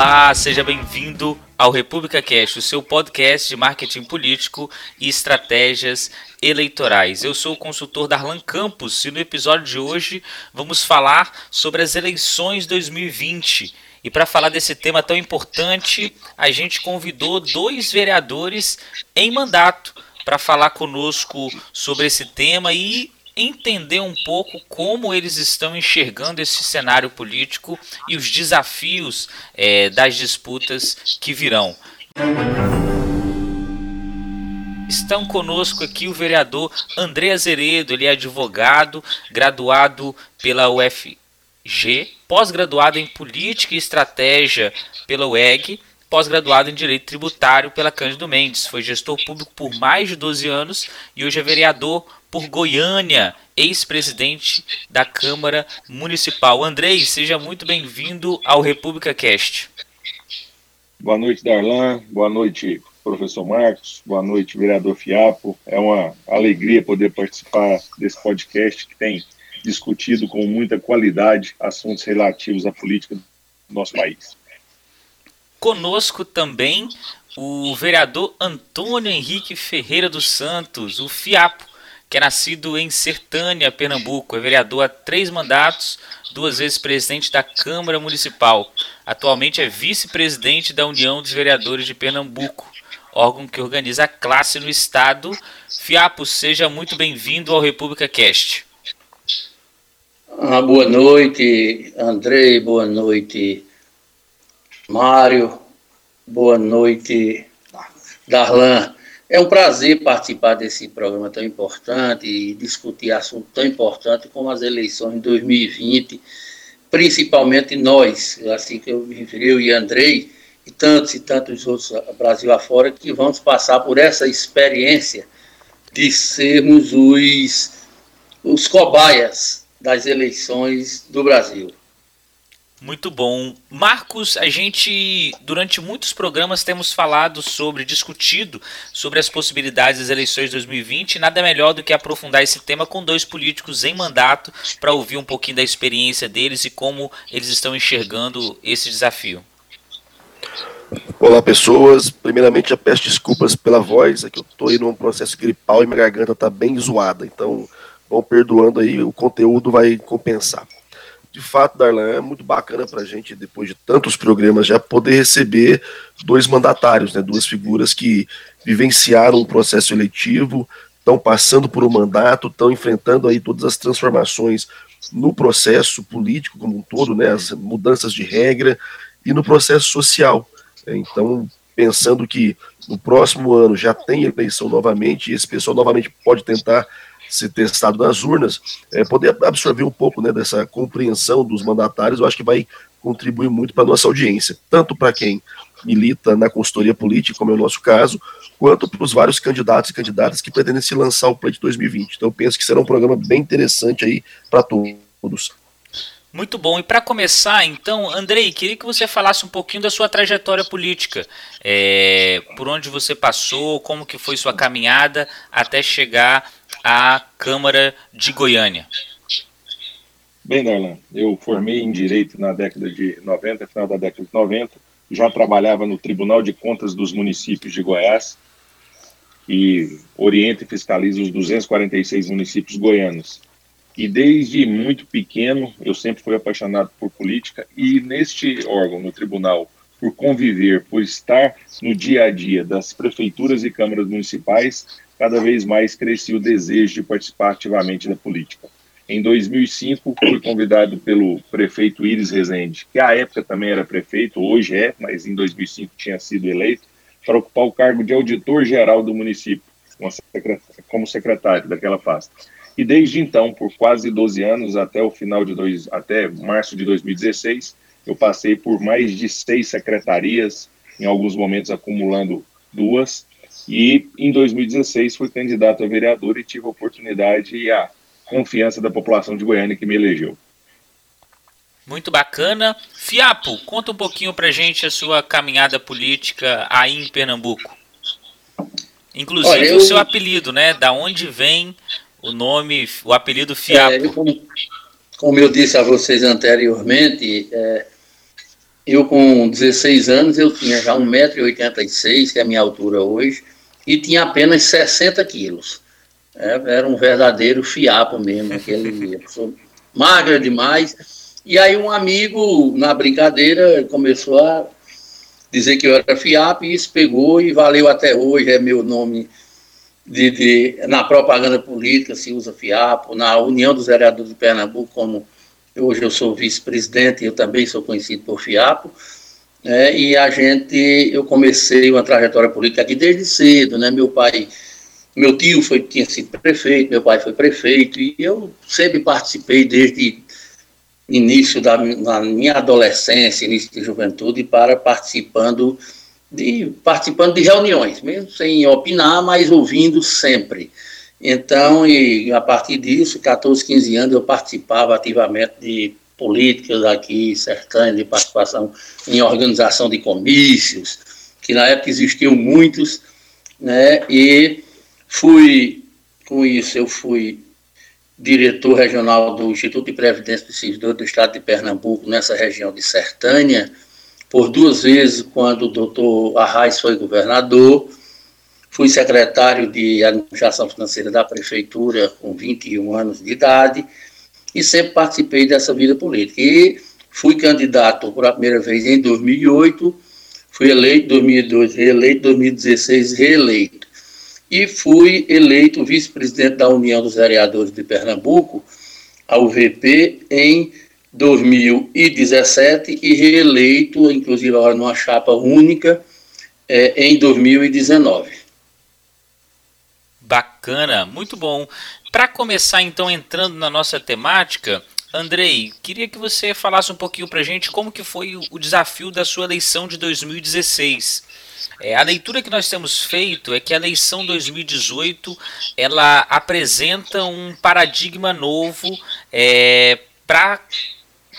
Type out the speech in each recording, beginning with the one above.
Olá, seja bem-vindo ao República Cast, o seu podcast de marketing político e estratégias eleitorais. Eu sou o consultor Darlan Campos e no episódio de hoje vamos falar sobre as eleições 2020. E para falar desse tema tão importante, a gente convidou dois vereadores em mandato para falar conosco sobre esse tema e entender um pouco como eles estão enxergando esse cenário político e os desafios é, das disputas que virão. Estão conosco aqui o vereador André Azeredo, ele é advogado, graduado pela UFG, pós-graduado em Política e Estratégia pela UEG, pós-graduado em Direito Tributário pela Cândido Mendes. Foi gestor público por mais de 12 anos e hoje é vereador por Goiânia, ex-presidente da Câmara Municipal. Andrei, seja muito bem-vindo ao República Cast. Boa noite, Darlan. Boa noite, professor Marcos. Boa noite, vereador Fiapo. É uma alegria poder participar desse podcast que tem discutido com muita qualidade assuntos relativos à política do nosso país. Conosco também o vereador Antônio Henrique Ferreira dos Santos, o FIAPO que é nascido em Sertânia, Pernambuco. É vereador há três mandatos, duas vezes presidente da Câmara Municipal. Atualmente é vice-presidente da União dos Vereadores de Pernambuco, órgão que organiza a classe no Estado. Fiapo, seja muito bem-vindo ao República Cast. Ah, boa noite, Andrei, boa noite, Mário, boa noite, Darlan. É um prazer participar desse programa tão importante e discutir assunto tão importante como as eleições de 2020, principalmente nós, assim que eu me referi, eu e Andrei, e tantos e tantos outros Brasil afora, que vamos passar por essa experiência de sermos os, os cobaias das eleições do Brasil. Muito bom. Marcos, a gente, durante muitos programas, temos falado sobre, discutido sobre as possibilidades das eleições de 2020. Nada melhor do que aprofundar esse tema com dois políticos em mandato para ouvir um pouquinho da experiência deles e como eles estão enxergando esse desafio. Olá, pessoas. Primeiramente, já peço desculpas pela voz, é que eu estou aí num processo gripal e minha garganta está bem zoada. Então, vão perdoando aí, o conteúdo vai compensar de fato, Darlan, é muito bacana para a gente, depois de tantos programas, já poder receber dois mandatários, né, duas figuras que vivenciaram um processo eletivo, estão passando por um mandato, estão enfrentando aí todas as transformações no processo político como um todo, né, as mudanças de regra e no processo social. Então, pensando que no próximo ano já tem eleição novamente, e esse pessoal novamente pode tentar ser testado nas urnas, é, poder absorver um pouco né, dessa compreensão dos mandatários, eu acho que vai contribuir muito para a nossa audiência, tanto para quem milita na consultoria política, como é o nosso caso, quanto para os vários candidatos e candidatas que pretendem se lançar o pleito 2020. Então, eu penso que será um programa bem interessante aí para todos. Muito bom. E para começar, então, Andrei, queria que você falasse um pouquinho da sua trajetória política. É, por onde você passou, como que foi sua caminhada até chegar à Câmara de Goiânia. Bem, Darlan, eu formei em Direito na década de 90, final da década de 90. Já trabalhava no Tribunal de Contas dos Municípios de Goiás e orienta e fiscaliza os 246 municípios goianos. E desde muito pequeno eu sempre fui apaixonado por política e neste órgão, no tribunal, por conviver, por estar no dia a dia das prefeituras e câmaras municipais, cada vez mais crescia o desejo de participar ativamente da política. Em 2005, fui convidado pelo prefeito Iris Rezende, que à época também era prefeito, hoje é, mas em 2005 tinha sido eleito, para ocupar o cargo de auditor-geral do município, como secretário daquela pasta. E desde então, por quase 12 anos, até o final de dois, até março de 2016, eu passei por mais de seis secretarias, em alguns momentos acumulando duas, e em 2016 fui candidato a vereador e tive a oportunidade e a confiança da população de Goiânia que me elegeu. Muito bacana. Fiapo, conta um pouquinho pra gente a sua caminhada política aí em Pernambuco. Inclusive Olha, eu... o seu apelido, né? Da onde vem o nome, o apelido Fiapo. É, como, como, eu disse a vocês anteriormente, é, eu com 16 anos, eu tinha já 1,86m, que é a minha altura hoje, e tinha apenas 60 quilos. É, era um verdadeiro fiapo mesmo, aquele magra demais. E aí um amigo, na brincadeira, começou a dizer que eu era fiapo, e isso pegou e valeu até hoje, é meu nome de, de, na propaganda política se usa fiapo, na União dos Vereadores de Pernambuco, como hoje eu sou vice-presidente, eu também sou conhecido por fiapo, né, e a gente, eu comecei uma trajetória política aqui desde cedo, né, meu pai, meu tio foi, tinha sido prefeito, meu pai foi prefeito, e eu sempre participei desde início da minha adolescência, início de juventude, para participando de, participando de reuniões, mesmo sem opinar, mas ouvindo sempre. Então, e a partir disso, 14, 15 anos, eu participava ativamente de políticas aqui, sertânia, de participação em organização de comícios, que na época existiam muitos, né, e fui, com isso, eu fui diretor regional do Instituto de Previdência do Servidor do Estado de Pernambuco, nessa região de Sertânia, por duas vezes, quando o doutor Arraes foi governador, fui secretário de Administração Financeira da Prefeitura com 21 anos de idade e sempre participei dessa vida política. E fui candidato por a primeira vez em 2008, fui eleito em 2002, reeleito em 2016, reeleito. E fui eleito vice-presidente da União dos Vereadores de Pernambuco, a UVP, em 2017 e reeleito, inclusive agora numa chapa única, é, em 2019. Bacana, muito bom. Para começar então entrando na nossa temática, Andrei, queria que você falasse um pouquinho para gente como que foi o desafio da sua eleição de 2016. É, a leitura que nós temos feito é que a eleição 2018 ela apresenta um paradigma novo é, para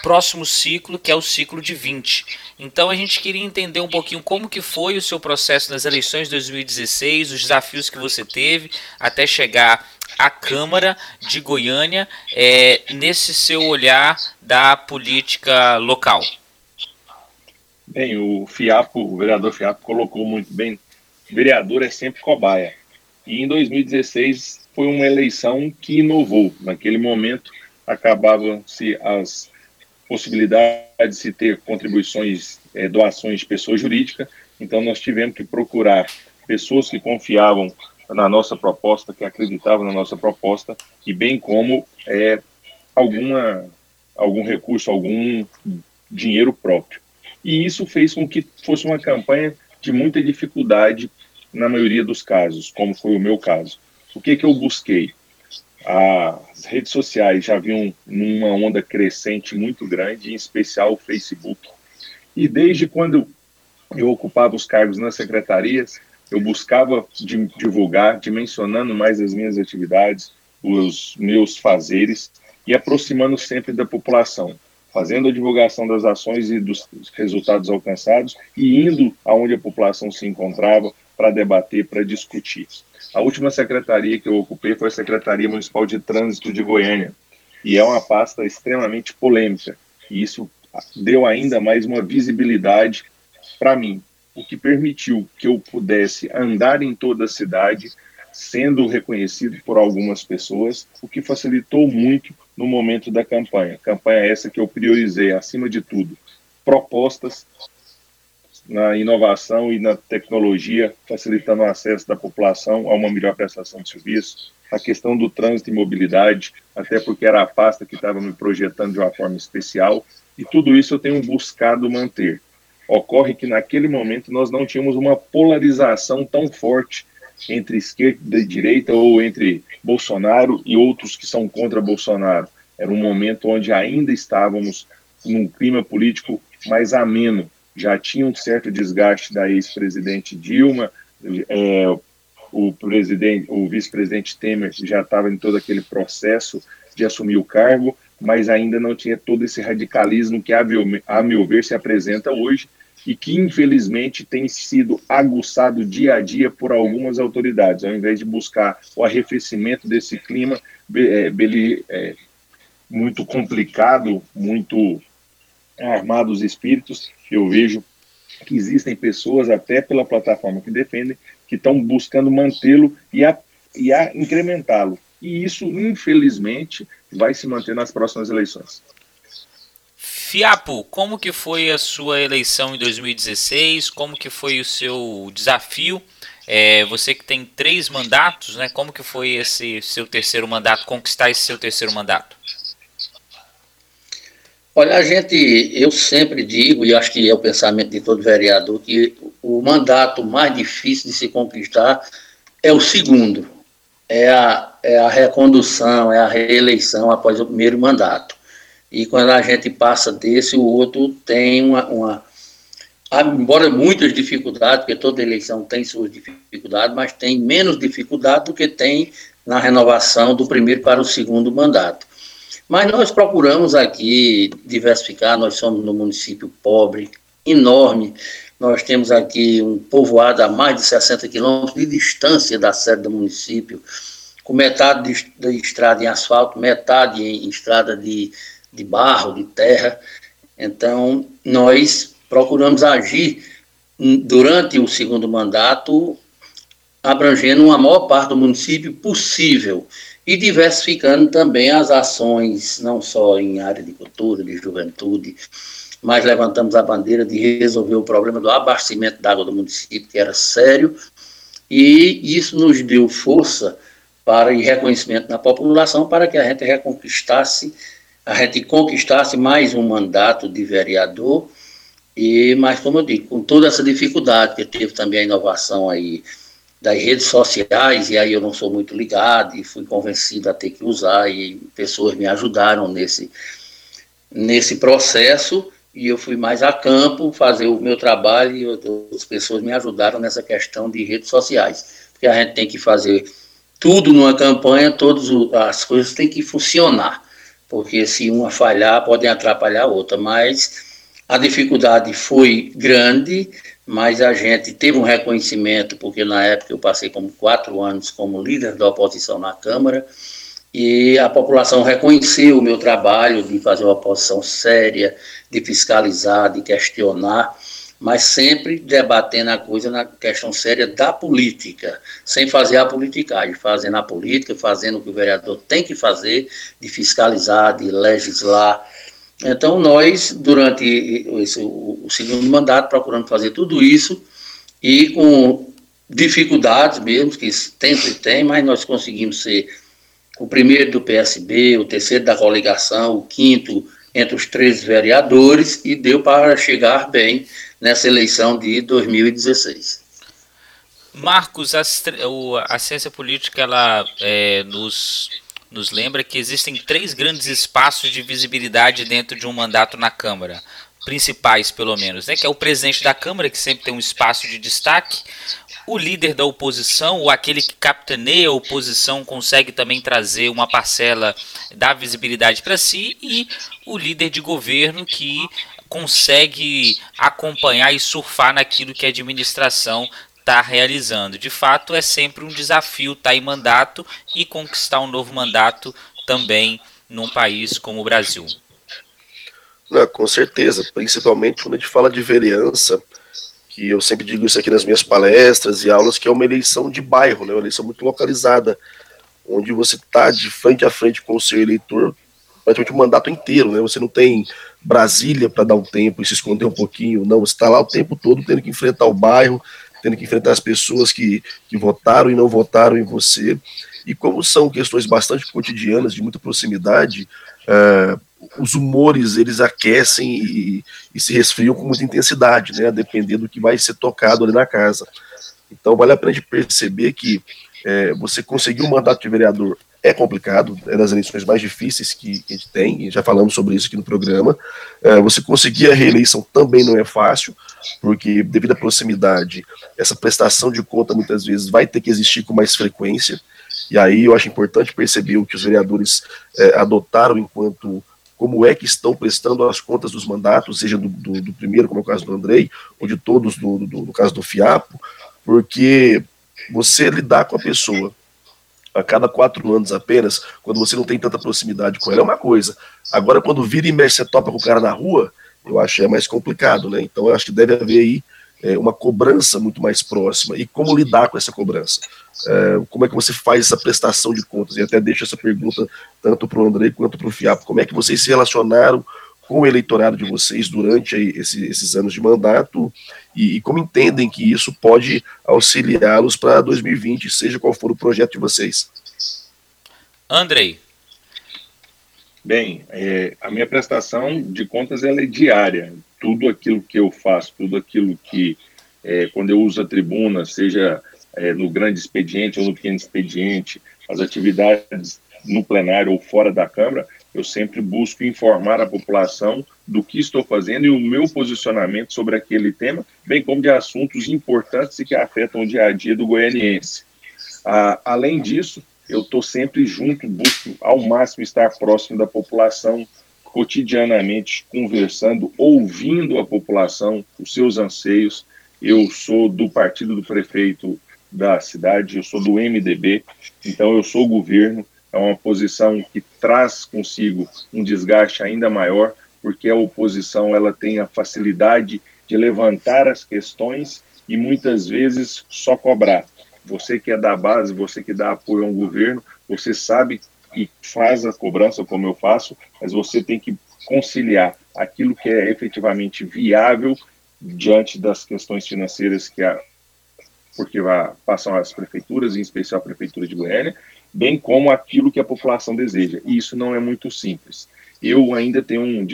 próximo ciclo, que é o ciclo de 20. Então a gente queria entender um pouquinho como que foi o seu processo nas eleições de 2016, os desafios que você teve até chegar à Câmara de Goiânia, é, nesse seu olhar da política local. Bem, o Fiapo, o vereador Fiapo colocou muito bem, vereador é sempre cobaia. E em 2016 foi uma eleição que inovou. Naquele momento acabavam-se as possibilidade de se ter contribuições, é, doações de pessoa jurídica, então nós tivemos que procurar pessoas que confiavam na nossa proposta, que acreditavam na nossa proposta, e bem como é, alguma, algum recurso, algum dinheiro próprio. E isso fez com que fosse uma campanha de muita dificuldade na maioria dos casos, como foi o meu caso. O que, que eu busquei? As redes sociais já vinham numa onda crescente muito grande, em especial o Facebook. E desde quando eu ocupava os cargos nas secretarias, eu buscava divulgar, dimensionando mais as minhas atividades, os meus fazeres e aproximando sempre da população, fazendo a divulgação das ações e dos resultados alcançados e indo aonde a população se encontrava para debater, para discutir. A última secretaria que eu ocupei foi a Secretaria Municipal de Trânsito de Goiânia, e é uma pasta extremamente polêmica, e isso deu ainda mais uma visibilidade para mim, o que permitiu que eu pudesse andar em toda a cidade, sendo reconhecido por algumas pessoas, o que facilitou muito no momento da campanha. Campanha essa que eu priorizei, acima de tudo, propostas na inovação e na tecnologia, facilitando o acesso da população a uma melhor prestação de serviço, a questão do trânsito e mobilidade, até porque era a pasta que estava me projetando de uma forma especial, e tudo isso eu tenho buscado manter. Ocorre que naquele momento nós não tínhamos uma polarização tão forte entre esquerda e direita ou entre Bolsonaro e outros que são contra Bolsonaro. Era um momento onde ainda estávamos num clima político mais ameno, já tinha um certo desgaste da ex-presidente Dilma, é, o presidente, o vice-presidente Temer já estava em todo aquele processo de assumir o cargo, mas ainda não tinha todo esse radicalismo que, a meu, a meu ver, se apresenta hoje e que, infelizmente, tem sido aguçado dia a dia por algumas autoridades, ao invés de buscar o arrefecimento desse clima é, é, muito complicado, muito armar dos espíritos, eu vejo que existem pessoas, até pela plataforma que defendem, que estão buscando mantê-lo e, a, e a incrementá-lo. E isso, infelizmente, vai se manter nas próximas eleições. Fiapo, como que foi a sua eleição em 2016? Como que foi o seu desafio? É, você que tem três mandatos, né? Como que foi esse seu terceiro mandato, conquistar esse seu terceiro mandato? Olha, a gente, eu sempre digo, e acho que é o pensamento de todo vereador, que o mandato mais difícil de se conquistar é o segundo, é a, é a recondução, é a reeleição após o primeiro mandato. E quando a gente passa desse, o outro tem uma, uma embora muitas dificuldades, porque toda eleição tem suas dificuldades, mas tem menos dificuldade do que tem na renovação do primeiro para o segundo mandato. Mas nós procuramos aqui diversificar, nós somos no município pobre, enorme, nós temos aqui um povoado a mais de 60 quilômetros de distância da sede do município, com metade de, de estrada em asfalto, metade em estrada de, de barro, de terra. Então, nós procuramos agir durante o segundo mandato, abrangendo uma maior parte do município possível e diversificando também as ações, não só em área de cultura, de juventude, mas levantamos a bandeira de resolver o problema do abastecimento d'água do município, que era sério, e isso nos deu força para e reconhecimento na população para que a gente reconquistasse, a gente conquistasse mais um mandato de vereador, e mas como eu digo, com toda essa dificuldade que teve também a inovação aí das redes sociais, e aí eu não sou muito ligado, e fui convencido a ter que usar, e pessoas me ajudaram nesse, nesse processo, e eu fui mais a campo fazer o meu trabalho, e outras pessoas me ajudaram nessa questão de redes sociais, porque a gente tem que fazer tudo numa campanha, todas as coisas têm que funcionar, porque se uma falhar, podem atrapalhar a outra, mas a dificuldade foi grande, mas a gente teve um reconhecimento, porque na época eu passei como quatro anos como líder da oposição na Câmara, e a população reconheceu o meu trabalho de fazer uma oposição séria, de fiscalizar, de questionar, mas sempre debatendo a coisa na questão séria da política, sem fazer a politicagem, fazendo a política, fazendo o que o vereador tem que fazer, de fiscalizar, de legislar, então, nós, durante esse, o, segundo mandato, procuramos fazer tudo isso e com dificuldades mesmo, que sempre tem, mas nós conseguimos ser o primeiro do PSB, o terceiro da coligação, o quinto entre os três vereadores e deu para chegar bem nessa eleição de 2016. Marcos, a, a ciência política ela é, nos nos lembra que existem três grandes espaços de visibilidade dentro de um mandato na Câmara, principais pelo menos, né? que é o presidente da Câmara, que sempre tem um espaço de destaque, o líder da oposição, ou aquele que capitaneia a oposição, consegue também trazer uma parcela da visibilidade para si, e o líder de governo que consegue acompanhar e surfar naquilo que a administração está realizando. De fato, é sempre um desafio estar tá em mandato e conquistar um novo mandato também num país como o Brasil. Não, com certeza, principalmente quando a gente fala de vereança, que eu sempre digo isso aqui nas minhas palestras e aulas, que é uma eleição de bairro, né, uma eleição muito localizada, onde você está de frente a frente com o seu eleitor praticamente o mandato inteiro, né? Você não tem Brasília para dar um tempo e se esconder um pouquinho, não, você está lá o tempo todo tendo que enfrentar o bairro, tendo que enfrentar as pessoas que, que votaram e não votaram em você. E como são questões bastante cotidianas, de muita proximidade, uh, os humores eles aquecem e, e, se resfriam com muita intensidade, né, dependendo do que vai ser tocado ali na casa. Então vale a pena perceber que é, você conseguir um mandato de vereador é complicado, é das eleições mais difíceis que, a gente tem, e já falamos sobre isso aqui no programa. É, você conseguir a reeleição também não é fácil, porque devido à proximidade, essa prestação de conta muitas vezes vai ter que existir com mais frequência, e aí eu acho importante perceber o que os vereadores é, adotaram enquanto como é que estão prestando as contas dos mandatos, seja do, do, do primeiro, como é o caso do Andrei, ou de todos, do, do, no caso do FIAPO, porque você lidar com a pessoa a cada quatro anos apenas, quando você não tem tanta proximidade com ela, é uma coisa. Agora, quando vira e mexe, você topa com o cara na rua, eu acho que é mais complicado, né? Então eu acho que deve haver aí é, uma cobrança muito mais próxima. E como lidar com essa cobrança? É, como é que você faz essa prestação de contas? E até deixo essa pergunta tanto para o André quanto para o Fiapo. Como é que vocês se relacionaram com o eleitorado de vocês durante esse, esses anos de mandato e, e como entendem que isso pode auxiliá-los para 2020, seja qual for o projeto de vocês? Andrei. Bem, é, a minha prestação de contas ela é diária. Tudo aquilo que eu faço, tudo aquilo que, é, quando eu uso a tribuna, seja é, no grande expediente ou no pequeno expediente, as atividades no plenário ou fora da Câmara, eu sempre busco informar a população do que estou fazendo e o meu posicionamento sobre aquele tema, bem como de assuntos importantes e que afetam o dia a dia do goianiense. Ah, além disso, eu estou sempre junto, busco ao máximo estar próximo da população, cotidianamente conversando, ouvindo a população, os seus anseios. Eu sou do partido do prefeito da cidade, eu sou do MDB, então eu sou o governo. É uma posição que traz consigo um desgaste ainda maior, porque a oposição ela tem a facilidade de levantar as questões e muitas vezes só cobrar. Você que é da base, você que dá apoio a um governo, você sabe e faz a cobrança como eu faço, mas você tem que conciliar aquilo que é efetivamente viável diante das questões financeiras que a, porque passam as prefeituras, em especial a prefeitura de Goiânia, bem como aquilo que a população deseja. E isso não é muito simples. Eu ainda tenho um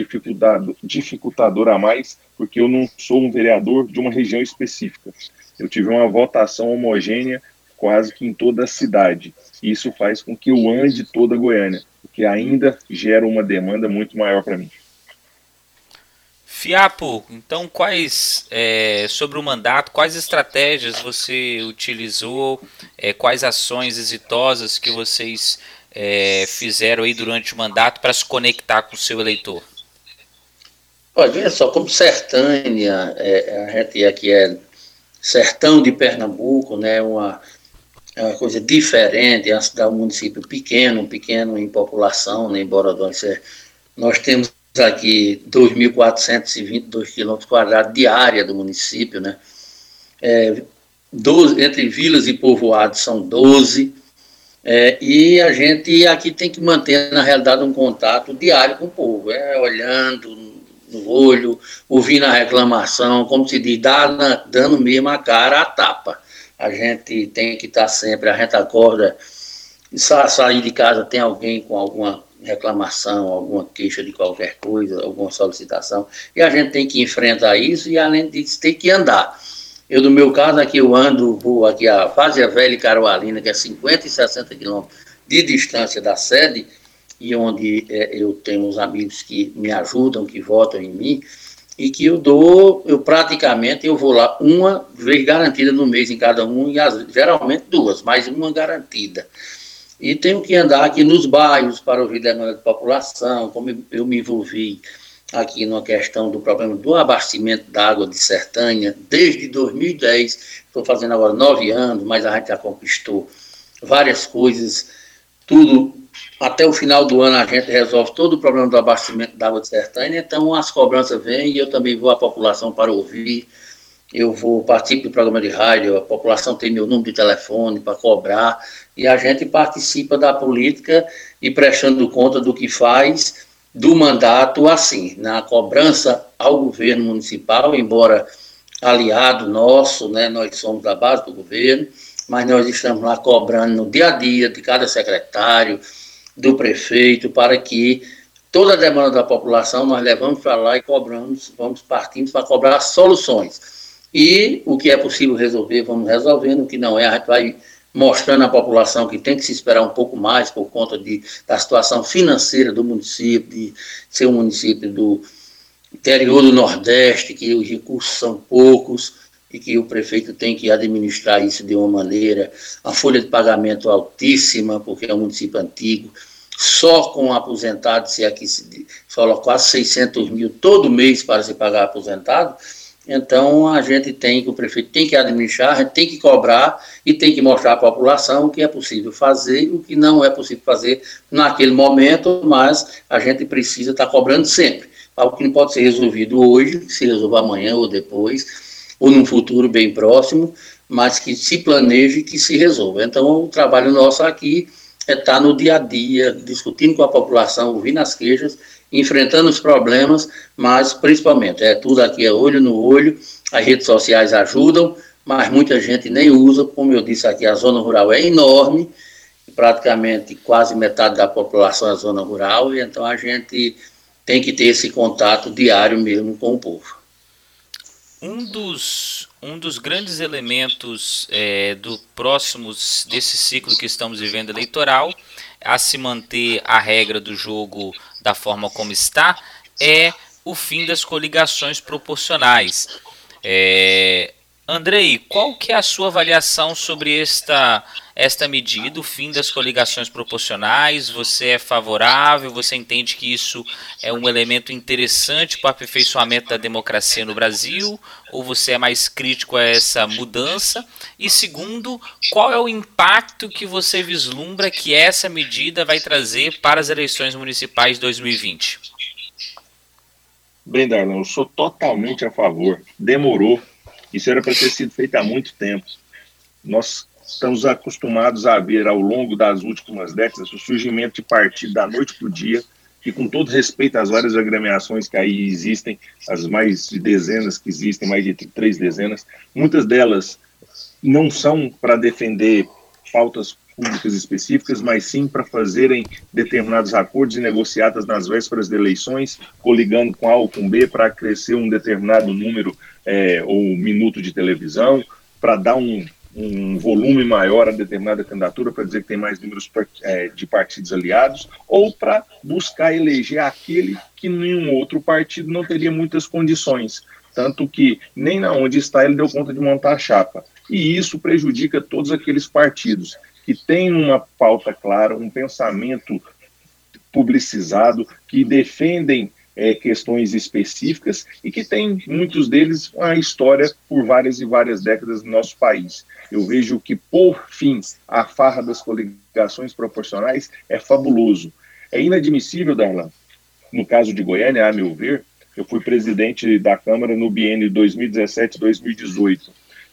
dificultador a mais, porque eu não sou um vereador de uma região específica eu tive uma votação homogênea quase que em toda a cidade. Isso faz com que eu ande toda Goiânia, o que ainda gera uma demanda muito maior para mim. Fiapo, então quais é, sobre o mandato, quais estratégias você utilizou, é, quais ações exitosas que vocês é, fizeram aí durante o mandato para se conectar com o seu eleitor? Olha, só, como Sertânia, é, a gente aqui é sertão de Pernambuco, né, uma, é uma coisa diferente, é um município pequeno, pequeno em população, né, embora nós temos aqui 2.422 quilômetros quadrados de área do município, né, é, 12, entre vilas e povoados são 12, é, e a gente aqui tem que manter, na realidade, um contato diário com o povo, é, olhando, no olho, ouvindo a reclamação, como se diz, dando mesmo a cara a tapa. A gente tem que estar sempre, a gente acorda, sa sair de casa, tem alguém com alguma reclamação, alguma queixa de qualquer coisa, alguma solicitação, e a gente tem que enfrentar isso e, além disso, tem que andar. Eu, no meu caso, aqui eu ando, vou aqui a Fazia Velha e Carualina, que é 50 e 60 quilômetros de distância da sede, e onde é, eu tenho uns amigos que me ajudam, que votam em mim, e que eu dou, eu praticamente eu vou lá uma vez garantida no mês em cada um, e as, geralmente duas, mas uma garantida. E tenho que andar aqui nos bairros para ouvir demanda da população, como eu me envolvi aqui na questão do problema do abastecimento da água de Sertânia, desde 2010, estou fazendo agora nove anos, mas a gente já conquistou várias coisas, tudo até o final do ano a gente resolve todo o problema do abastecimento da água de Sertânia, então as cobranças vêm e eu também vou à população para ouvir, eu vou participo do programa de rádio, a população tem meu número de telefone para cobrar, e a gente participa da política e prestando conta do que faz do mandato assim, na cobrança ao governo municipal, embora aliado nosso, né, nós somos da base do governo, mas nós estamos lá cobrando no dia a dia de cada secretário, do prefeito, para que toda a demanda da população nós levamos para lá e cobramos, vamos partindo para cobrar soluções. E o que é possível resolver, vamos resolvendo, o que não é, a gente vai mostrando à população que tem que se esperar um pouco mais por conta de, da situação financeira do município, de ser um município do interior do Nordeste, que os recursos são poucos e que o prefeito tem que administrar isso de uma maneira, a folha de pagamento altíssima, porque é um município antigo, só com aposentado, se aqui se fala quase 600 mil todo mês para se pagar aposentado, então a gente tem que, o prefeito tem que administrar, tem que cobrar e tem que mostrar à população o que é possível fazer e o que não é possível fazer naquele momento, mas a gente precisa estar cobrando sempre algo que não pode ser resolvido hoje, se resolva amanhã ou depois, ou num futuro bem próximo, mas que se planeje e que se resolva. Então, o trabalho nosso aqui é estar no dia a dia, discutindo com a população, ouvindo as queixas, enfrentando os problemas, mas principalmente, é tudo aqui é olho no olho, as redes sociais ajudam, mas muita gente nem usa, como eu disse aqui, a zona rural é enorme, praticamente quase metade da população é zona rural, e então a gente tem que ter esse contato diário mesmo com o povo. Um dos, um dos grandes elementos é, do próximos desse ciclo que estamos vivendo eleitoral, a se manter a regra do jogo da forma como está, é o fim das coligações proporcionais. É, Andrei, qual que é a sua avaliação sobre esta, esta medida, o fim das coligações proporcionais? Você é favorável? Você entende que isso é um elemento interessante para o aperfeiçoamento da democracia no Brasil? Ou você é mais crítico a essa mudança? E segundo, qual é o impacto que você vislumbra que essa medida vai trazer para as eleições municipais de 2020? Bem, Darlan, eu sou totalmente a favor. Demorou isso era para ter sido feito há muito tempo. Nós estamos acostumados a ver ao longo das últimas décadas o surgimento de partido da noite para o dia, e com todo respeito às várias agremiações que aí existem, as mais de dezenas que existem, mais de três dezenas, muitas delas não são para defender pautas públicas específicas, mas sim para fazerem determinados acordos e negociadas nas vésperas de eleições, coligando com A ou com B para crescer um determinado número é, ou minuto de televisão, para dar um, um volume maior a determinada candidatura, para dizer que tem mais números é, de partidos aliados, ou para buscar eleger aquele que nenhum outro partido não teria muitas condições. Tanto que nem na onde está ele deu conta de montar a chapa. E isso prejudica todos aqueles partidos que têm uma pauta clara, um pensamento publicizado, que defendem é, questões específicas e que têm, muitos deles, uma história por várias e várias décadas no nosso país. Eu vejo que, por fim, a farra das coligações proporcionais é fabuloso. É inadmissível, Darlan, no caso de Goiânia, a meu ver, eu fui presidente da Câmara no biênio 2017-2018.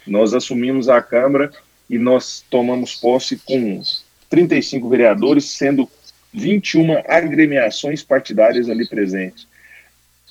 Nós assumimos a Câmara e nós tomamos posse com 35 vereadores, sendo 21 agremiações partidárias ali presentes.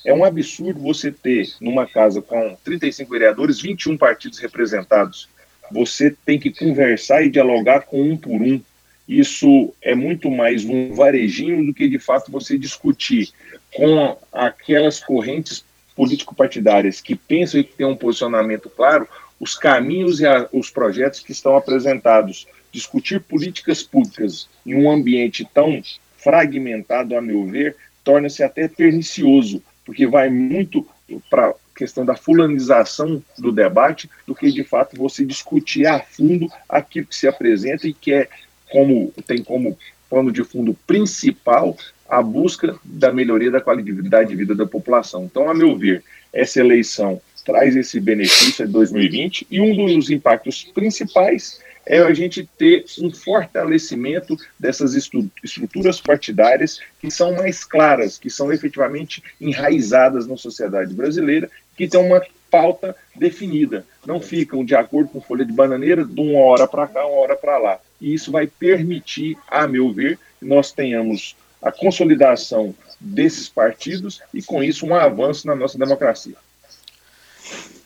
É um absurdo você ter, numa casa com 35 vereadores, 21 partidos representados. Você tem que conversar e dialogar com um por um. Isso é muito mais um varejinho do que, de fato, você discutir com aquelas correntes político-partidárias que pensam e que têm um posicionamento claro, os caminhos e a, os projetos que estão apresentados. Discutir políticas públicas em um ambiente tão fragmentado, a meu ver, torna-se até pernicioso, porque vai muito para a questão da fulanização do debate do que de fato você discutir a fundo aquilo que se apresenta e que é como tem como pano de fundo principal a busca da melhoria da qualidade de vida da população. Então, a meu ver, essa eleição traz esse benefício de 2020 e um dos impactos principais é a gente ter um fortalecimento dessas estruturas partidárias que são mais claras, que são efetivamente enraizadas na sociedade brasileira, que tem uma pauta definida, não ficam de acordo com folha de bananeira de uma hora para cá, uma hora para lá. E isso vai permitir, a meu ver, que nós tenhamos a consolidação desses partidos e com isso um avanço na nossa democracia.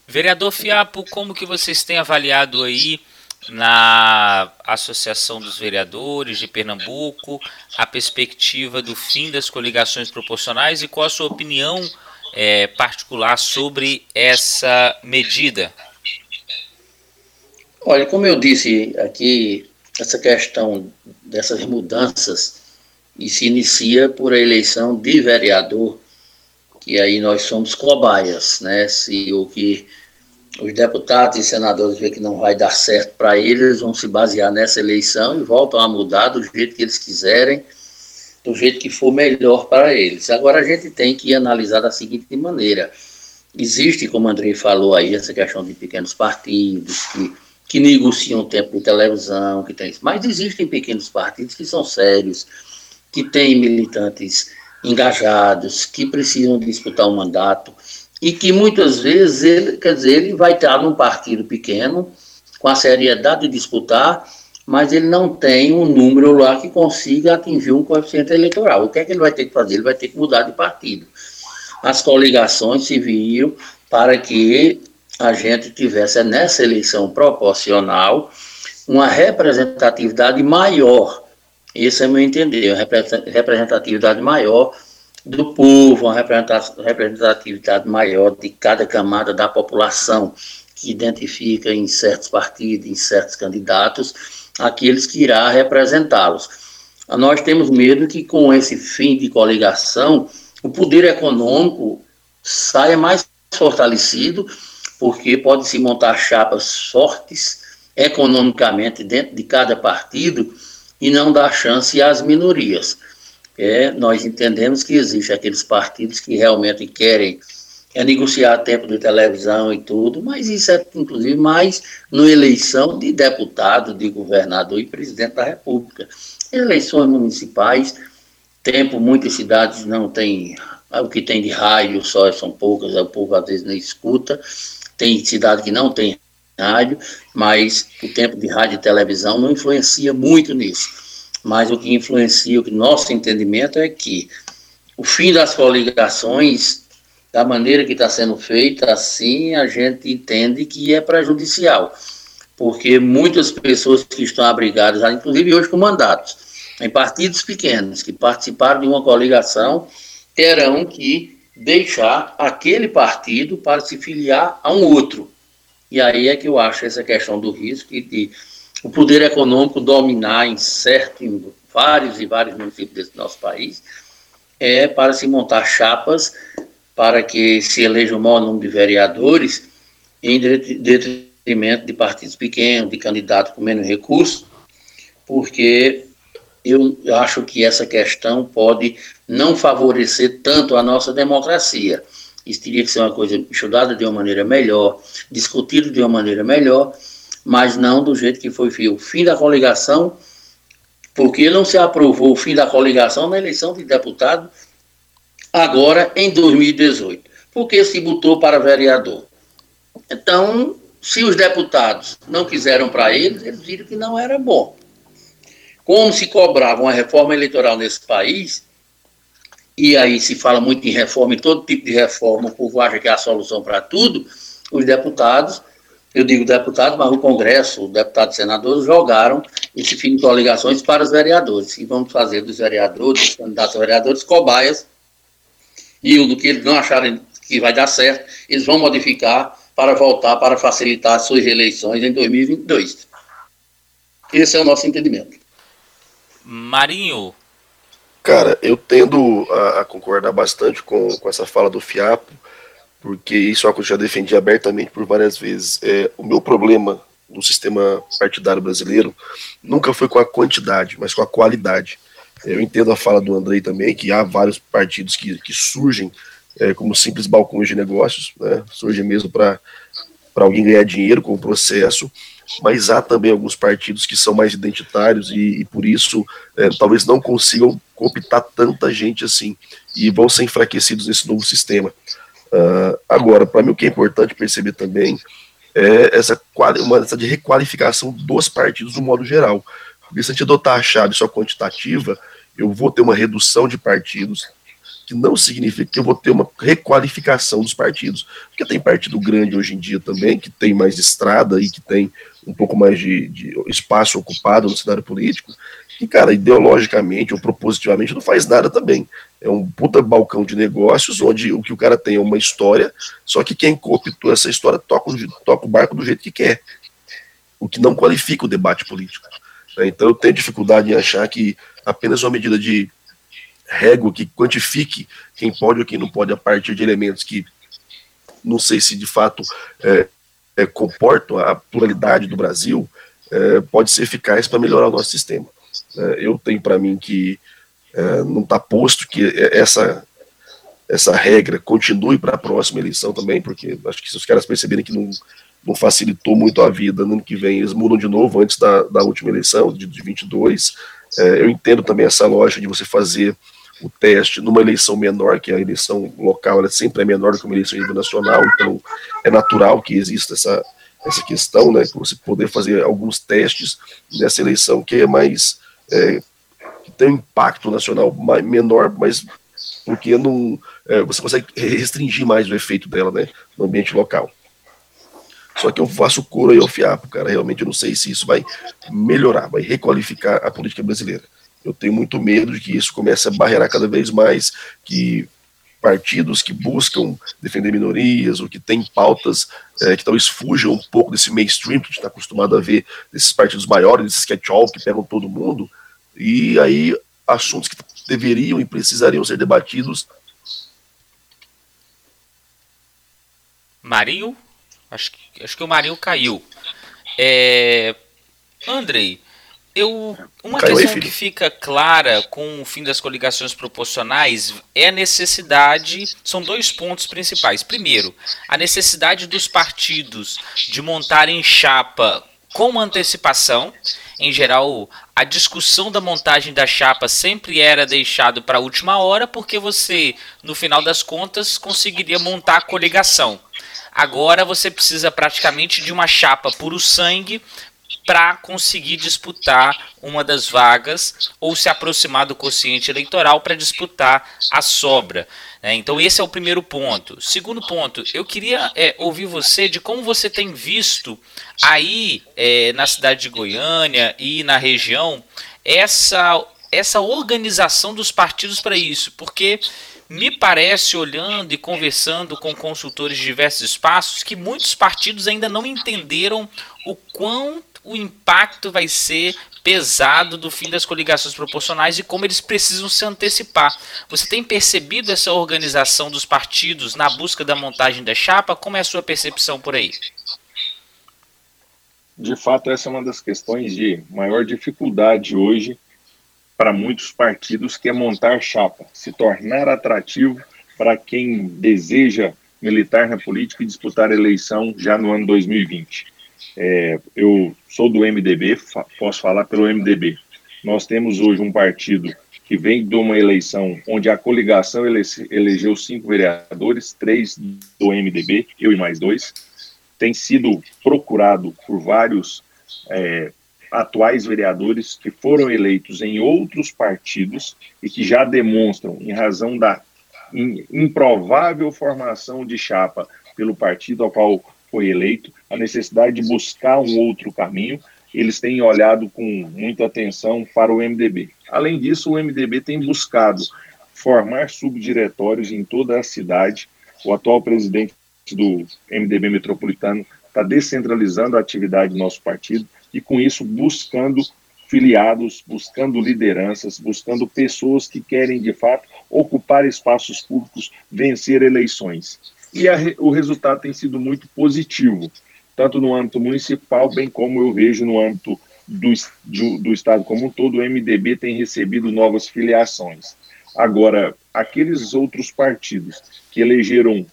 Vereador Fiapo, como que vocês têm avaliado aí na Associação dos Vereadores de Pernambuco a perspectiva do fim das coligações proporcionais e qual a sua opinião é, particular sobre essa medida? Olha, como eu disse aqui, essa questão dessas mudanças se inicia por a eleição de vereador e aí nós somos cobaias, né? Se o que os deputados e senadores vê que não vai dar certo para eles, vão se basear nessa eleição e voltam a mudar do jeito que eles quiserem, do jeito que for melhor para eles. Agora a gente tem que analisar da seguinte maneira: existe, como o Andrei falou aí, essa questão de pequenos partidos que, que negociam tempo de televisão, que tem, mas existem pequenos partidos que são sérios, que têm militantes engajados, que precisam disputar um mandato e que muitas vezes ele, quer dizer, ele vai estar num partido pequeno, com a seriedade de disputar, mas ele não tem um número lá que consiga atingir um coeficiente eleitoral. O que é que ele vai ter que fazer? Ele vai ter que mudar de partido. As coligações se viram para que a gente tivesse nessa eleição proporcional uma representatividade maior. Esse é meu entender, uma representatividade maior do povo, uma representatividade maior de cada camada da população que identifica em certos partidos, em certos candidatos, aqueles que irá representá-los. Nós temos medo que com esse fim de coligação, o poder econômico saia mais fortalecido, porque pode-se montar chapas fortes economicamente dentro de cada partido e não dar chance às minorias. É, nós entendemos que existem aqueles partidos que realmente querem é, negociar tempo de televisão e tudo, mas isso é inclusive mais na eleição de deputado, de governador e presidente da República. Eleições municipais, tempo, muitas cidades não têm, o que tem de rádio só são poucas, o povo às vezes não escuta, tem cidade que não tem rádio, mas o tempo de rádio e televisão não influencia muito nisso. Mas o que influencia, o que nosso entendimento é que o fim das coligações, da maneira que está sendo feita, assim a gente entende que é prejudicial, porque muitas pessoas que estão abrigadas, inclusive hoje com mandatos, em partidos pequenos, que participaram de uma coligação, terão que deixar aquele partido para se filiar a um outro. E aí é que eu acho essa questão do risco e de o poder econômico dominar em certo, em vários e vários municípios desse nosso país, é para se montar chapas para que se eleja o maior número de vereadores em detrimento de partidos pequenos, de candidatos com menos recursos, porque eu acho que essa questão pode não favorecer tanto a nossa democracia. Isso teria que ser uma coisa estudada de uma maneira melhor, discutida de uma maneira melhor, mas não do jeito que foi o fim da coligação, porque não se aprovou o fim da coligação na eleição de deputado agora em 2018, porque se botou para vereador. Então, se os deputados não quiseram para eles, eles viram que não era bom. Como se cobrava uma reforma eleitoral nesse país, e aí se fala muito em reforma, em todo tipo de reforma, o povo acha que é a solução para tudo, os deputados, eu digo deputados, mas o Congresso, o deputado e senadores jogaram esse fim de coligações para os vereadores, e vamos fazer dos vereadores, dos candidatos a vereadores, cobaias, e o que eles não acharem que vai dar certo, eles vão modificar para voltar para facilitar suas eleições em 2022. Esse é o nosso entendimento. Marinho, Cara, eu tendo a, a, concordar bastante com, com essa fala do Fiapo, porque isso é coisa que eu já defendi abertamente por várias vezes. É, o meu problema no sistema partidário brasileiro nunca foi com a quantidade, mas com a qualidade. Eu entendo a fala do Andrei também, que há vários partidos que, que surgem é, como simples balcões de negócios, né, surgem mesmo para alguém ganhar dinheiro com o processo, mas há também alguns partidos que são mais identitários e, e por isso é, talvez não consigam cooptar tanta gente assim e vão ser enfraquecidos nesse novo sistema. Uh, agora, para mim, o que é importante perceber também é essa, uma, essa de requalificação dos partidos no modo geral. Porque se a gente adotar a chave só quantitativa, eu vou ter uma redução de partidos, que não significa que eu vou ter uma requalificação dos partidos. Porque tem partido grande hoje em dia também, que tem mais estrada e que tem um pouco mais de, de espaço ocupado no cenário político, que, cara, ideologicamente ou propositivamente não faz nada também. É um puta balcão de negócios onde o que o cara tem é uma história, só que quem cooptou essa história toca, toca o barco do jeito que quer. O que não qualifica o debate político. Né? Então eu tenho dificuldade em achar que apenas uma medida de régua que quantifique quem pode ou quem não pode a partir de elementos que não sei se de fato é, é, comportam a pluralidade do Brasil, é, pode ser eficaz para melhorar o nosso sistema. É, eu tenho para mim que é, não está posto que essa, essa regra continue para a próxima eleição também, porque acho que se os caras perceberem que não, não facilitou muito a vida no ano que vem, eles mudam de novo antes da, da última eleição, de, de 22. É, eu entendo também essa lógica de você fazer o teste numa eleição menor, que a eleição local ela sempre é menor do que uma eleição nível nacional, então é natural que exista essa, essa questão, né, que você poder fazer alguns testes nessa eleição que é mais é, que tem um impacto nacional menor, mas porque não, é, você consegue restringir mais o efeito dela né, no ambiente local. Só que eu faço coro aí ao fiapo, cara. Realmente eu não sei se isso vai melhorar, vai requalificar a política brasileira. Eu tenho muito medo de que isso comece a barrerar cada vez mais, que partidos que buscam defender minorias ou que têm pautas é, que talvez fujam um pouco desse mainstream que a gente está acostumado a ver, desses partidos maiores, desses catch-all que pegam todo mundo, e aí assuntos que deveriam e precisariam ser debatidos. Marinho? Acho que, acho que o Marinho caiu. É, Andrei, eu, uma Caiu questão aí, que fica clara com o fim das coligações proporcionais é a necessidade. São dois pontos principais. Primeiro, a necessidade dos partidos de montarem chapa com antecipação. Em geral, a discussão da montagem da chapa sempre era deixado para a última hora, porque você, no final das contas, conseguiria montar a coligação. Agora você precisa praticamente de uma chapa puro sangue para conseguir disputar uma das vagas ou se aproximar do quociente eleitoral para disputar a sobra. É, então esse é o primeiro ponto. Segundo ponto, eu queria é, ouvir você de como você tem visto aí é, na cidade de Goiânia e na região essa essa organização dos partidos para isso, porque me parece, olhando e conversando com consultores de diversos espaços, que muitos partidos ainda não entenderam o quão o impacto vai ser pesado do fim das coligações proporcionais e como eles precisam se antecipar. Você tem percebido essa organização dos partidos na busca da montagem da chapa? Como é a sua percepção por aí? De fato, essa é uma das questões de maior dificuldade hoje para muitos partidos, que é montar chapa, se tornar atrativo para quem deseja militar na política e disputar a eleição já no ano 2020. É, eu sou do MDB, fa posso falar pelo MDB. Nós temos hoje um partido que vem de uma eleição onde a coligação ele elegeu cinco vereadores, três do MDB, eu e mais dois. Tem sido procurado por vários é, atuais vereadores que foram eleitos em outros partidos e que já demonstram, em razão da improvável formação de chapa pelo partido ao qual foi eleito, a necessidade de buscar um outro caminho. Eles têm olhado com muita atenção para o MDB. Além disso, o MDB tem buscado formar subdiretórios em toda a cidade. O atual presidente do MDB metropolitano está descentralizando a atividade do nosso partido e, com isso, buscando filiados, buscando lideranças, buscando pessoas que querem, de fato, ocupar espaços públicos, vencer eleições. E a, o resultado tem sido muito positivo, tanto no âmbito municipal, bem como eu vejo no âmbito do, do, do Estado como um todo, o MDB tem recebido novas filiações. Agora, aqueles outros partidos que elegeram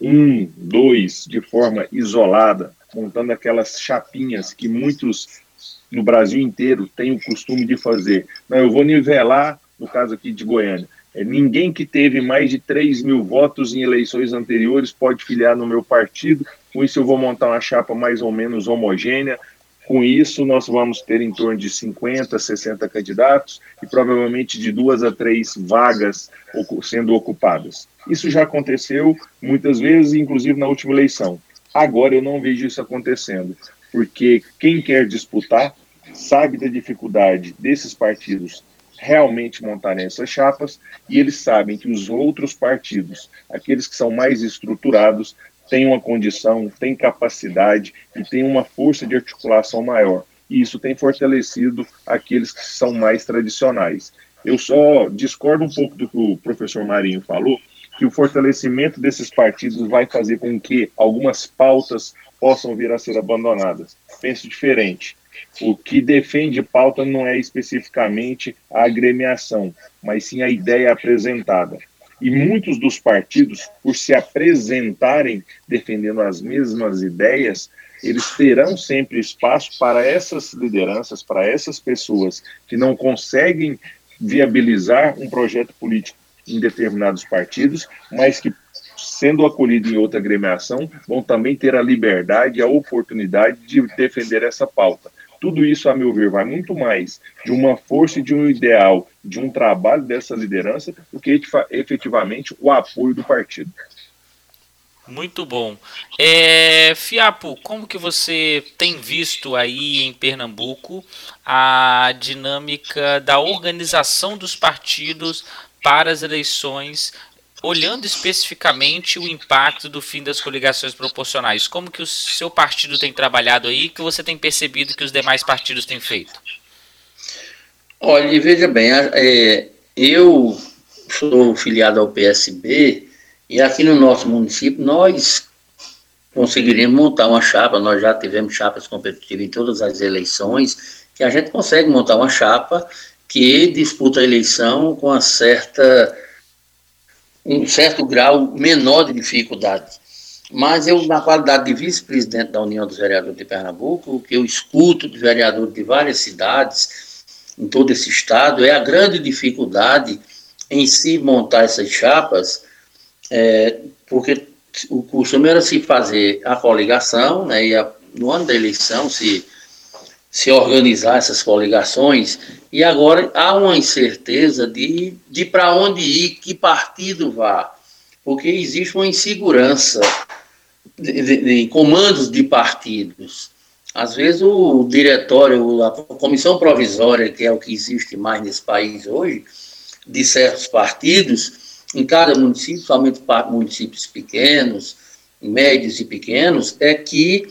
um, dois de forma isolada, montando aquelas chapinhas que muitos no Brasil inteiro têm o costume de fazer. Não, eu vou nivelar, no caso aqui de Goiânia, ninguém que teve mais de 3 mil votos em eleições anteriores pode filiar no meu partido. Com isso, eu vou montar uma chapa mais ou menos homogênea. Com isso, nós vamos ter em torno de 50, 60 candidatos e provavelmente de duas a três vagas sendo ocupadas. Isso já aconteceu muitas vezes, inclusive na última eleição. Agora eu não vejo isso acontecendo, porque quem quer disputar sabe da dificuldade desses partidos realmente montarem essas chapas e eles sabem que os outros partidos, aqueles que são mais estruturados, têm uma condição, têm capacidade e têm uma força de articulação maior. E isso tem fortalecido aqueles que são mais tradicionais. Eu só discordo um pouco do que o professor Marinho falou, que o fortalecimento desses partidos vai fazer com que algumas pautas possam vir a ser abandonadas. Penso diferente. O que defende pauta não é especificamente a agremiação, mas sim a ideia apresentada. E muitos dos partidos, por se apresentarem defendendo as mesmas ideias, eles terão sempre espaço para essas lideranças, para essas pessoas que não conseguem viabilizar um projeto político em determinados partidos, mas que sendo acolhido em outra agremiação, vão também ter a liberdade e a oportunidade de defender essa pauta. Tudo isso, a meu ver, vai muito mais de uma força e de um ideal, de um trabalho dessa liderança, do que efetivamente o apoio do partido. Muito bom. É, Fiapo, como que você tem visto aí em Pernambuco a dinâmica da organização dos partidos para as eleições, olhando especificamente o impacto do fim das coligações proporcionais? Como que o seu partido tem trabalhado aí, que você tem percebido que os demais partidos têm feito? Olha, veja bem, é, eu sou filiado ao PSB e aqui no nosso município, nós conseguiríamos montar uma chapa, nós já tivemos chapas competitivas em todas as eleições, que a gente consegue montar uma chapa que disputa a eleição com uma certa, um certo grau menor de dificuldade. Mas eu, na qualidade de vice-presidente da União dos Vereadores de Pernambuco, o que eu escuto de vereadores de várias cidades, em todo esse estado, é a grande dificuldade em se montar essas chapas, é, porque o costume era se fazer a coligação, né, e a, no ano da eleição se, se organizar essas coligações, e agora há uma incerteza de, de para onde ir, que partido vá, porque existe uma insegurança de comandos de partidos. Às vezes o diretório, a comissão provisória, que é o que existe mais nesse país hoje, de certos partidos, em cada município, somente para municípios pequenos, médios e pequenos, é que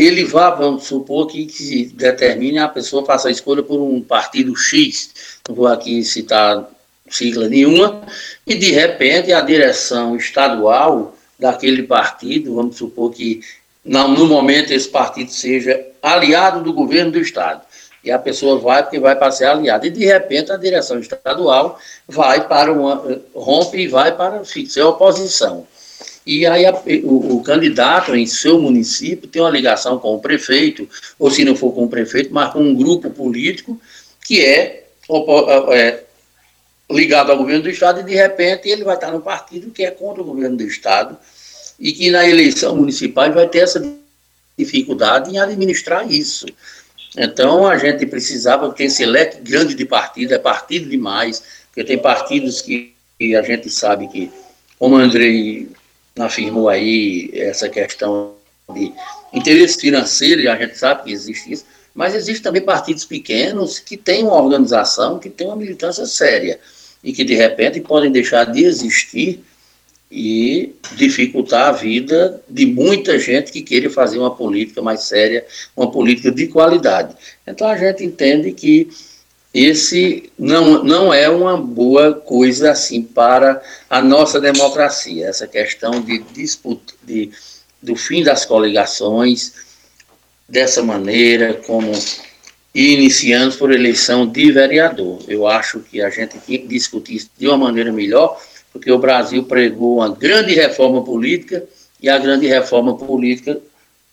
ele vá, vamos supor que, que determine a pessoa faça a escolha por um partido X, não vou aqui citar sigla nenhuma, e de repente a direção estadual daquele partido, vamos supor que no momento esse partido seja aliado do governo do estado e a pessoa vai porque vai para ser aliada. E de repente a direção estadual vai para uma. rompe e vai para ser oposição. E aí a, o, o, candidato em seu município tem uma ligação com o prefeito, ou se não for com o prefeito, mas com um grupo político que é, é ligado ao governo do Estado, e de repente ele vai estar no partido que é contra o governo do Estado, e que na eleição municipal vai ter essa dificuldade em administrar isso. Então a gente precisava ter esse leque grande de partido, é partido demais, porque tem partidos que, que a gente sabe que, como Andrei afirmou aí, essa questão de interesse financeiro, a gente sabe que existe isso, mas existem também partidos pequenos que têm uma organização, que tem uma militância séria, e que de repente podem deixar de existir e dificultar a vida de muita gente que queira fazer uma política mais séria, uma política de qualidade. Então a gente entende que esse não, não é uma boa coisa assim para a nossa democracia, essa questão de disputa, de, do fim das coligações dessa maneira, como iniciando por eleição de vereador. Eu acho que a gente tem que discutir isso de uma maneira melhor, porque o Brasil pregou uma grande reforma política e a grande reforma política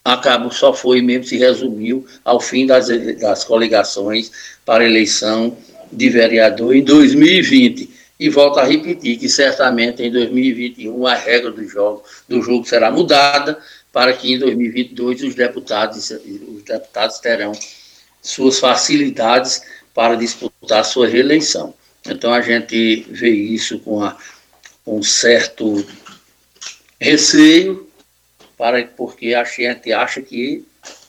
acabou, só foi mesmo, se resumiu ao fim das, das coligações para eleição de vereador em 2020. E volto a repetir que certamente em 2021 a regra do jogo, do jogo será mudada para que em 2022 os deputados, os deputados terão suas facilidades para disputar sua reeleição. Então a gente vê isso com a um certo receio, para, porque a gente acha que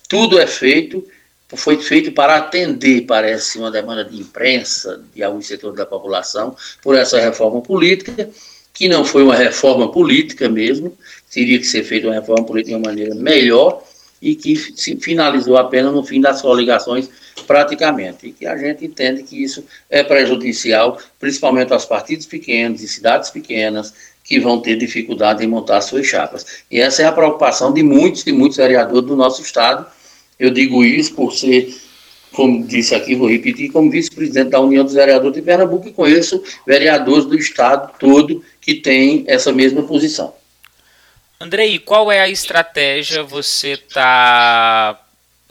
tudo é feito, foi feito para atender, parece, uma demanda de imprensa, de alguns setores da população, por essa reforma política, que não foi uma reforma política mesmo, teria que ser feita uma reforma política de uma maneira melhor e que se finalizou apenas no fim das coligações praticamente, e que a gente entende que isso é prejudicial, principalmente aos partidos pequenos e cidades pequenas, que vão ter dificuldade em montar suas chapas. E essa é a preocupação de muitos e muitos vereadores do nosso Estado. Eu digo isso por ser, como disse aqui, vou repetir, como vice-presidente da União dos Vereadores de Pernambuco, e conheço vereadores do Estado todo que têm essa mesma posição. Andrei, qual é a estratégia você está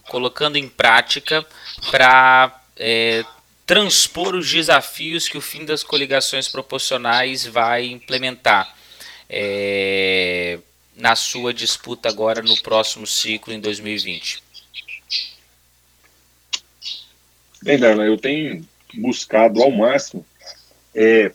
colocando em prática para é, transpor os desafios que o fim das coligações proporcionais vai implementar é, na sua disputa agora no próximo ciclo em 2020? Bem, Darla, eu tenho buscado ao máximo é,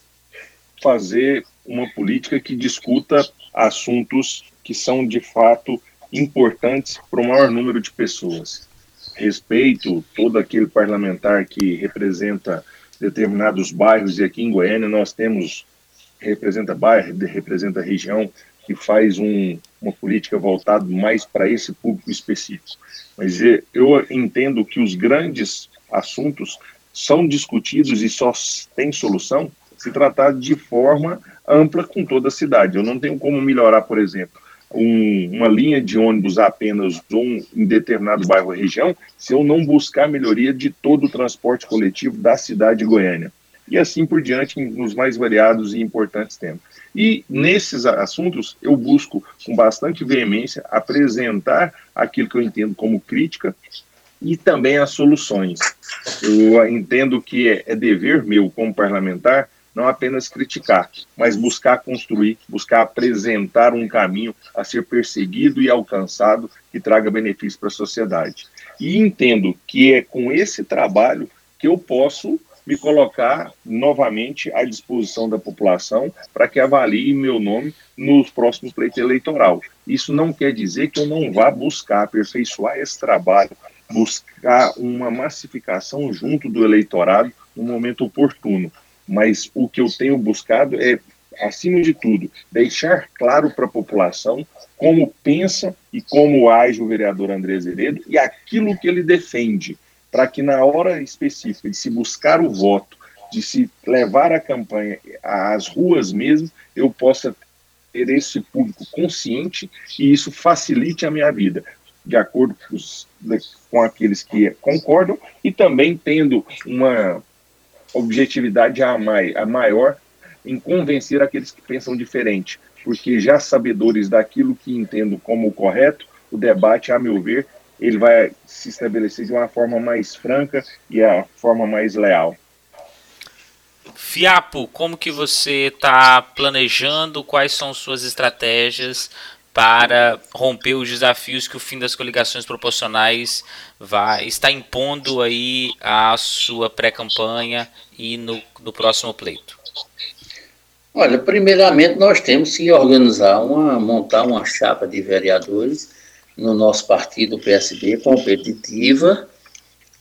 fazer uma política que discuta assuntos que são de fato importantes para o maior número de pessoas. Respeito todo aquele parlamentar que representa determinados bairros e aqui em Goiânia nós temos representa bairro, representa região que faz um, uma política voltada mais para esse público específico. Mas eu entendo que os grandes assuntos são discutidos e só tem solução se tratar de forma ampla com toda a cidade. Eu não tenho como melhorar, por exemplo, um, uma linha de ônibus apenas um, em determinado bairro ou região, se eu não buscar melhoria de todo o transporte coletivo da cidade de Goiânia. E assim por diante, nos mais variados e importantes temas. E nesses assuntos, eu busco, com bastante veemência, apresentar aquilo que eu entendo como crítica e também as soluções. Eu entendo que é, é dever meu, como parlamentar, não apenas criticar, mas buscar construir, buscar apresentar um caminho a ser perseguido e alcançado que traga benefício para a sociedade. E entendo que é com esse trabalho que eu posso me colocar novamente à disposição da população para que avalie meu nome nos próximos pleitos eleitoral. Isso não quer dizer que eu não vá buscar aperfeiçoar esse trabalho, buscar uma massificação junto do eleitorado no momento oportuno. Mas o que eu tenho buscado é, acima de tudo, deixar claro para a população como pensa e como age o vereador André Azevedo e aquilo que ele defende, para que na hora específica de se buscar o voto, de se levar a campanha às ruas mesmo, eu possa ter esse público consciente e isso facilite a minha vida de acordo com, os, com aqueles que concordam e também tendo uma objetividade a, a maior em convencer aqueles que pensam diferente, porque já sabedores daquilo que entendo como correto, o debate, a meu ver, ele vai se estabelecer de uma forma mais franca e a forma mais leal. Fiapo, como que você está planejando? Quais são suas estratégias para romper os desafios que o fim das coligações proporcionais vai está impondo aí à sua pré-campanha e no, no próximo pleito? Olha, primeiramente nós temos que organizar uma, montar uma chapa de vereadores no nosso partido PSB competitiva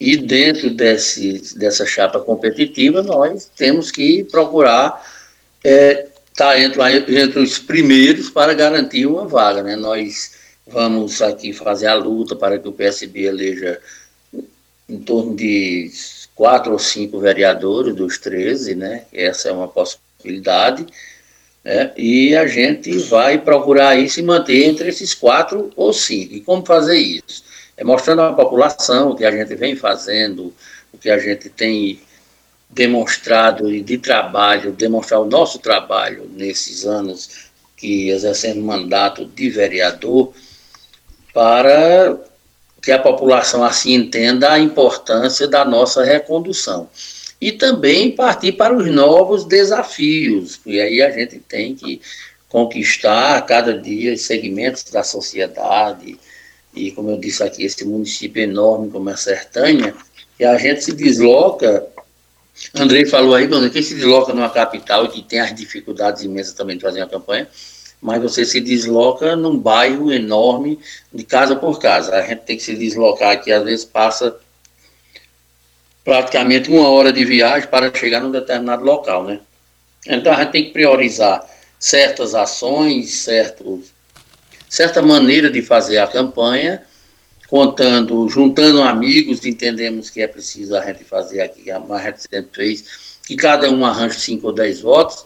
e dentro desse, dessa chapa competitiva nós temos que procurar é, está entre, entre os primeiros para garantir uma vaga. Né? Nós vamos aqui fazer a luta para que o PSB eleja em torno de quatro ou cinco vereadores dos 13, né? Essa é uma possibilidade. Né? E a gente vai procurar isso e manter entre esses quatro ou cinco. E como fazer isso? É mostrando à população o que a gente vem fazendo, o que a gente tem demonstrado de trabalho, demonstrar o nosso trabalho nesses anos que exercendo mandato de vereador, para que a população assim entenda a importância da nossa recondução. E também partir para os novos desafios, e aí a gente tem que conquistar a cada dia segmentos da sociedade, e como eu disse aqui, esse município enorme como a Sertânia, que a gente se desloca Andrei falou aí, quando quem se desloca numa capital e que tem as dificuldades imensas também de fazer uma campanha, mas você se desloca num bairro enorme, de casa por casa. A gente tem que se deslocar aqui, às vezes passa praticamente uma hora de viagem para chegar num determinado local, né? Então a gente tem que priorizar certas ações, certos, certa maneira de fazer a campanha contando, juntando amigos, entendemos que é preciso a gente fazer aqui, a gente sempre fez, que cada um arranje 5 ou 10 votos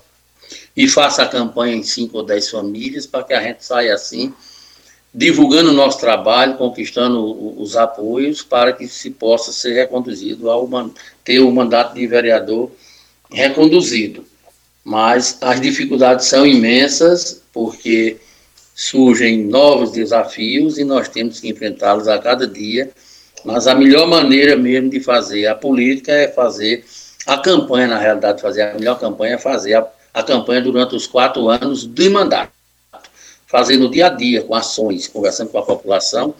e faça a campanha em 5 ou 10 famílias para que a gente saia assim, divulgando o nosso trabalho, conquistando os apoios para que se possa ser reconduzido ao ter o mandato de vereador reconduzido. Mas as dificuldades são imensas, porque surgem novos desafios e nós temos que enfrentá-los a cada dia Mas a melhor maneira mesmo de fazer a política é fazer a campanha, na realidade, fazer a melhor campanha é fazer a, a campanha durante os quatro anos de mandato. Fazer no dia a dia, com ações, conversando com a população,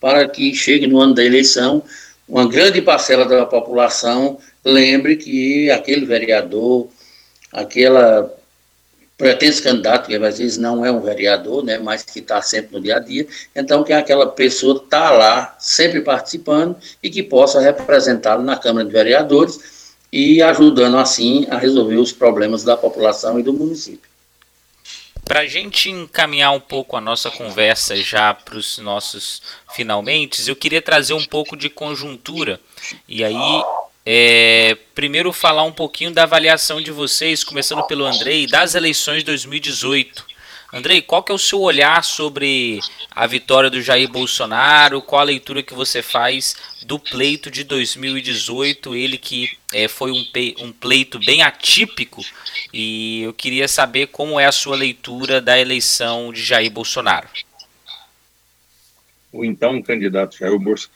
para que chegue no ano da eleição, uma grande parcela da população lembre que aquele vereador, aquela pretenso candidato, que às vezes não é um vereador, né, mas que está sempre no dia a dia, então que aquela pessoa está lá, sempre participando, e que possa representá-lo na Câmara de Vereadores e ajudando assim a resolver os problemas da população e do município. Para a gente encaminhar um pouco a nossa conversa já para os nossos finalmente, eu queria trazer um pouco de conjuntura. E aí é, primeiro falar um pouquinho da avaliação de vocês, começando pelo Andrei, das eleições de 2018. Andrei, qual que é o seu olhar sobre a vitória do Jair Bolsonaro? Qual a leitura que você faz do pleito de 2018? Ele que é, foi um, um pleito bem atípico e eu queria saber como é a sua leitura da eleição de Jair Bolsonaro. O então candidato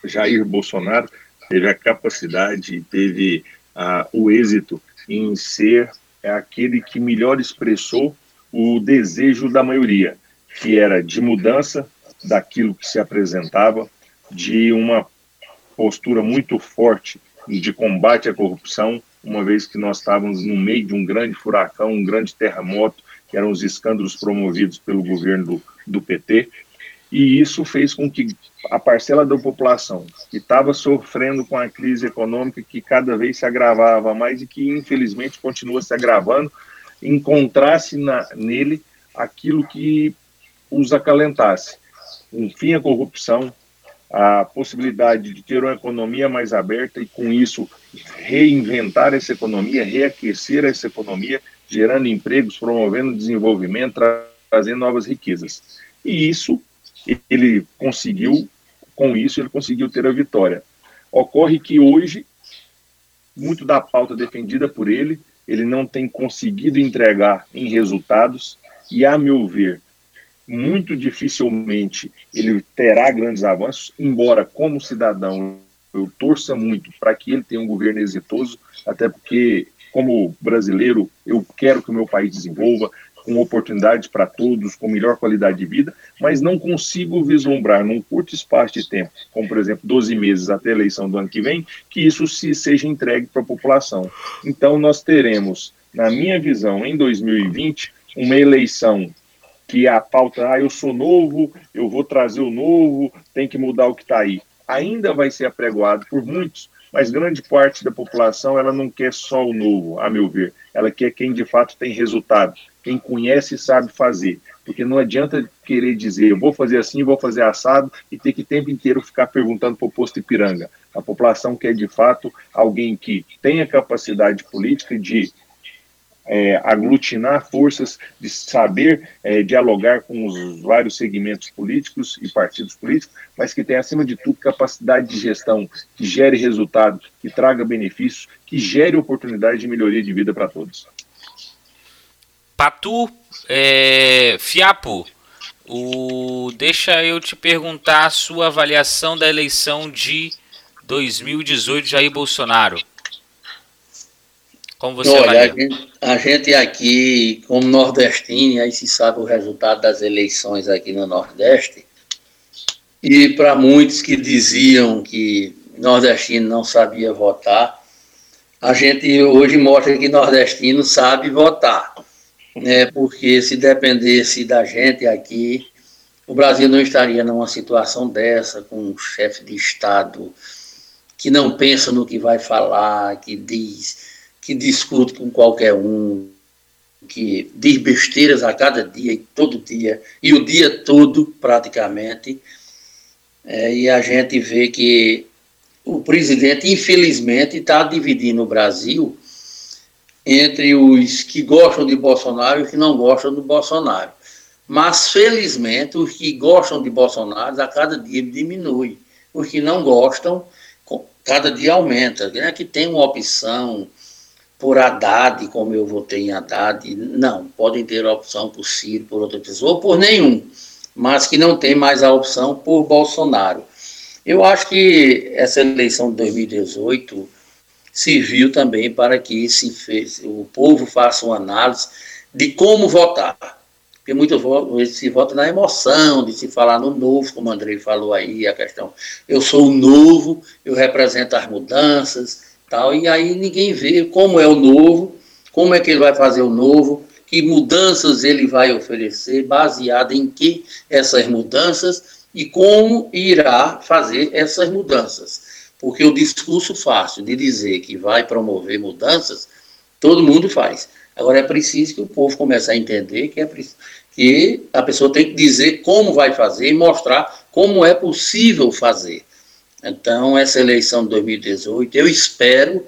Jair Bolsonaro teve a capacidade, teve ah, o êxito em ser aquele que melhor expressou o desejo da maioria, que era de mudança daquilo que se apresentava, de uma postura muito forte de combate à corrupção, uma vez que nós estávamos no meio de um grande furacão, um grande terremoto, que eram os escândalos promovidos pelo governo do, do PT, e isso fez com que a parcela da população que estava sofrendo com a crise econômica, que cada vez se agravava mais e que infelizmente continua se agravando, encontrasse na, nele aquilo que os acalentasse. Um fim à corrupção, a possibilidade de ter uma economia mais aberta e, com isso, reinventar essa economia, reaquecer essa economia, gerando empregos, promovendo desenvolvimento, trazendo novas riquezas. E isso ele conseguiu, com isso, ele conseguiu ter a vitória. Ocorre que hoje, muito da pauta defendida por ele, ele não tem conseguido entregar em resultados, e, a meu ver, muito dificilmente ele terá grandes avanços, embora, como cidadão, eu torça muito para que ele tenha um governo exitoso, até porque, como brasileiro, eu quero que o meu país desenvolva, com oportunidades para todos, com melhor qualidade de vida, mas não consigo vislumbrar num curto espaço de tempo, como por exemplo 12 meses até a eleição do ano que vem, que isso se seja entregue para a população. Então nós teremos, na minha visão, em 2020, uma eleição que a pauta, ah, eu sou novo, eu vou trazer o novo, tem que mudar o que está aí. Ainda vai ser apregoado por muitos, mas grande parte da população ela não quer só o novo, a meu ver. Ela quer quem de fato tem resultado, quem conhece e sabe fazer. Porque não adianta querer dizer, eu vou fazer assim, vou fazer assado, e ter que o tempo inteiro ficar perguntando para o posto Ipiranga. A população quer, de fato, alguém que tenha capacidade política de é, aglutinar forças, de saber é, dialogar com os vários segmentos políticos e partidos políticos, mas que tenha, acima de tudo, capacidade de gestão, que gere resultado, que traga benefícios, que gere oportunidade de melhoria de vida para todos. Patu, é, Fiapo, o, deixa eu te perguntar a sua avaliação da eleição de 2018 de Jair Bolsonaro. Como você Olha, a gente, a gente, aqui, como nordestino, aí se sabe o resultado das eleições aqui no Nordeste, e para muitos que diziam que nordestino não sabia votar, a gente hoje mostra que nordestino sabe votar né, porque se dependesse da gente aqui, o Brasil não estaria numa situação dessa, com um chefe de Estado que não pensa no que vai falar, que diz, que discute com qualquer um, que diz besteiras a cada dia e todo dia, e o dia todo praticamente. É, e a gente vê que o presidente, infelizmente, está dividindo o Brasil entre os que gostam de Bolsonaro e os que não gostam do Bolsonaro. Mas, felizmente, os que gostam de Bolsonaro a cada dia diminui. Os que não gostam, cada dia aumenta. É que tem uma opção por Haddad, como eu votei em Haddad. Não, podem ter a opção por Ciro, por outra pessoa, ou por nenhum. Mas que não tem mais a opção por Bolsonaro. Eu acho que essa eleição de 2018 serviu também para que se fez, o povo faça uma análise de como votar. Porque muitas vezes se vota na emoção de se falar no novo, como o Andrei falou aí, a questão, eu sou o novo, eu represento as mudanças, tal, e aí ninguém vê como é o novo, como é que ele vai fazer o novo, que mudanças ele vai oferecer, baseado em que essas mudanças e como irá fazer essas mudanças. Porque o discurso fácil de dizer que vai promover mudanças, todo mundo faz. Agora é preciso que o povo comece a entender que, é, que a pessoa tem que dizer como vai fazer e mostrar como é possível fazer. Então, essa eleição de 2018, eu espero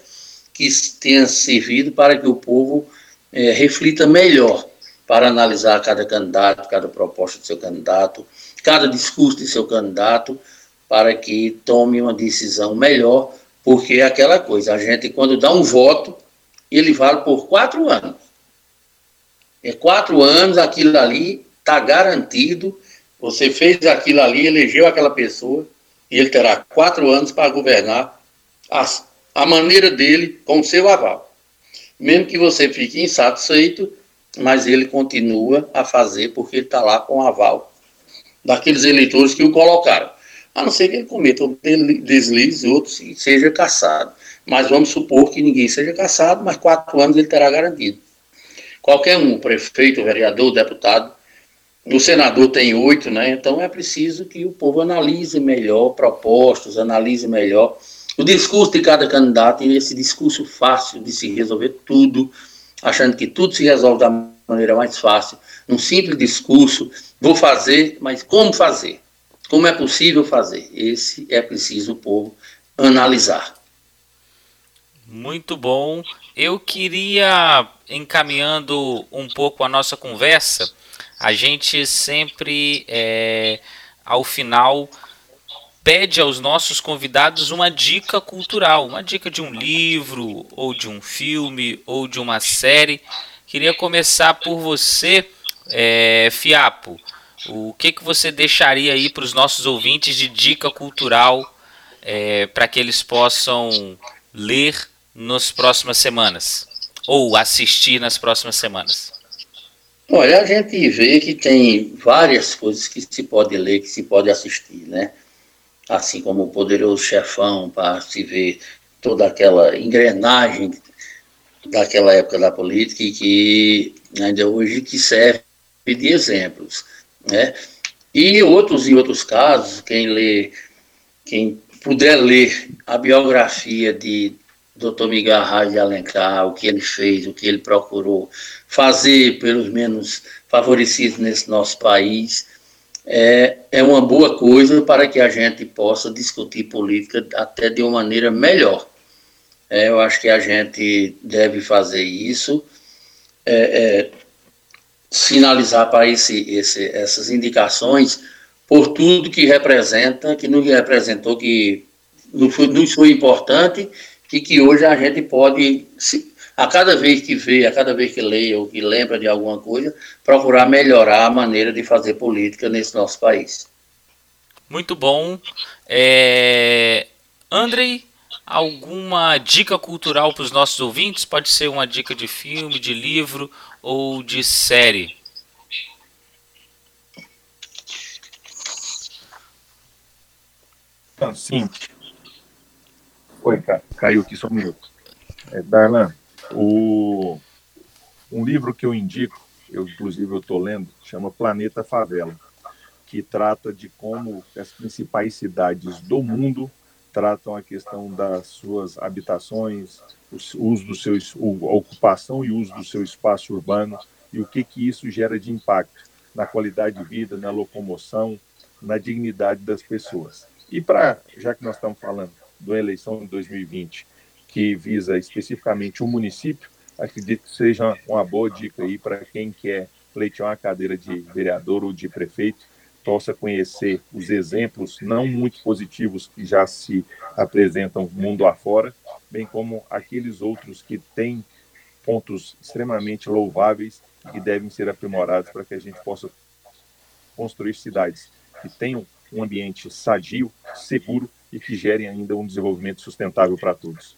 que tenha servido para que o povo é, reflita melhor para analisar cada candidato, cada proposta do seu candidato, cada discurso de seu candidato, para que tome uma decisão melhor, porque é aquela coisa, a gente quando dá um voto, ele vale por quatro anos. É quatro anos, aquilo ali está garantido, você fez aquilo ali, elegeu aquela pessoa, e ele terá quatro anos para governar a, a maneira dele, com seu aval. Mesmo que você fique insatisfeito, mas ele continua a fazer porque ele está lá com o aval daqueles eleitores que o colocaram a não ser que ele cometa um deslize, outros e seja caçado. Mas vamos supor que ninguém seja caçado, mas quatro anos ele terá garantido. Qualquer um, prefeito, vereador, deputado, o senador tem oito, né? Então é preciso que o povo analise melhor propostas, analise melhor o discurso de cada candidato e esse discurso fácil de se resolver tudo, achando que tudo se resolve da maneira mais fácil, num simples discurso, vou fazer, mas como fazer? Como é possível fazer? Esse é preciso o povo analisar. Muito bom. Eu queria, encaminhando um pouco a nossa conversa, a gente sempre, é, ao final, pede aos nossos convidados uma dica cultural, uma dica de um livro, ou de um filme, ou de uma série. Queria começar por você, é, Fiapo. O que, que você deixaria aí para os nossos ouvintes de dica cultural é, para que eles possam ler nas próximas semanas? Ou assistir nas próximas semanas? Olha, a gente vê que tem várias coisas que se pode ler, que se pode assistir, né? Assim como o Poderoso Chefão, para se ver toda aquela engrenagem daquela época da política e que ainda hoje que serve de exemplos. Né? E outros e outros casos, quem lê, quem puder ler a biografia de Dr. Miguel Arraes de Alencar, o que ele fez, o que ele procurou fazer pelos menos favorecidos nesse nosso país, é, é uma boa coisa para que a gente possa discutir política até de uma maneira melhor. É, eu acho que a gente deve fazer isso. É, é, sinalizar para esse, esse, essas indicações por tudo que representa, que nos representou, que nos foi, nos foi importante e que hoje a gente pode, a cada vez que vê, a cada vez que lê ou que lembra de alguma coisa, procurar melhorar a maneira de fazer política nesse nosso país. Muito bom. É... Andrei, alguma dica cultural para os nossos ouvintes? Pode ser uma dica de filme, de livro ou de série? Então, sim. Oi, cara. Caiu aqui só um minuto. É, Darlan, o, um livro que eu indico, eu, inclusive eu estou lendo, chama Planeta Favela, que trata de como as principais cidades do mundo tratam a questão das suas habitações, o uso do seu, a ocupação e uso do seu espaço urbano e o que, que isso gera de impacto na qualidade de vida, na locomoção, na dignidade das pessoas. E para, já que nós estamos falando da eleição de 2020, que visa especificamente o município, acredito que seja uma boa dica aí para quem quer pleitear uma cadeira de vereador ou de prefeito, possa conhecer os exemplos não muito positivos que já se apresentam mundo afora, bem como aqueles outros que têm pontos extremamente louváveis e que devem ser aprimorados para que a gente possa construir cidades que tenham um ambiente sadio, seguro e que gere ainda um desenvolvimento sustentável para todos.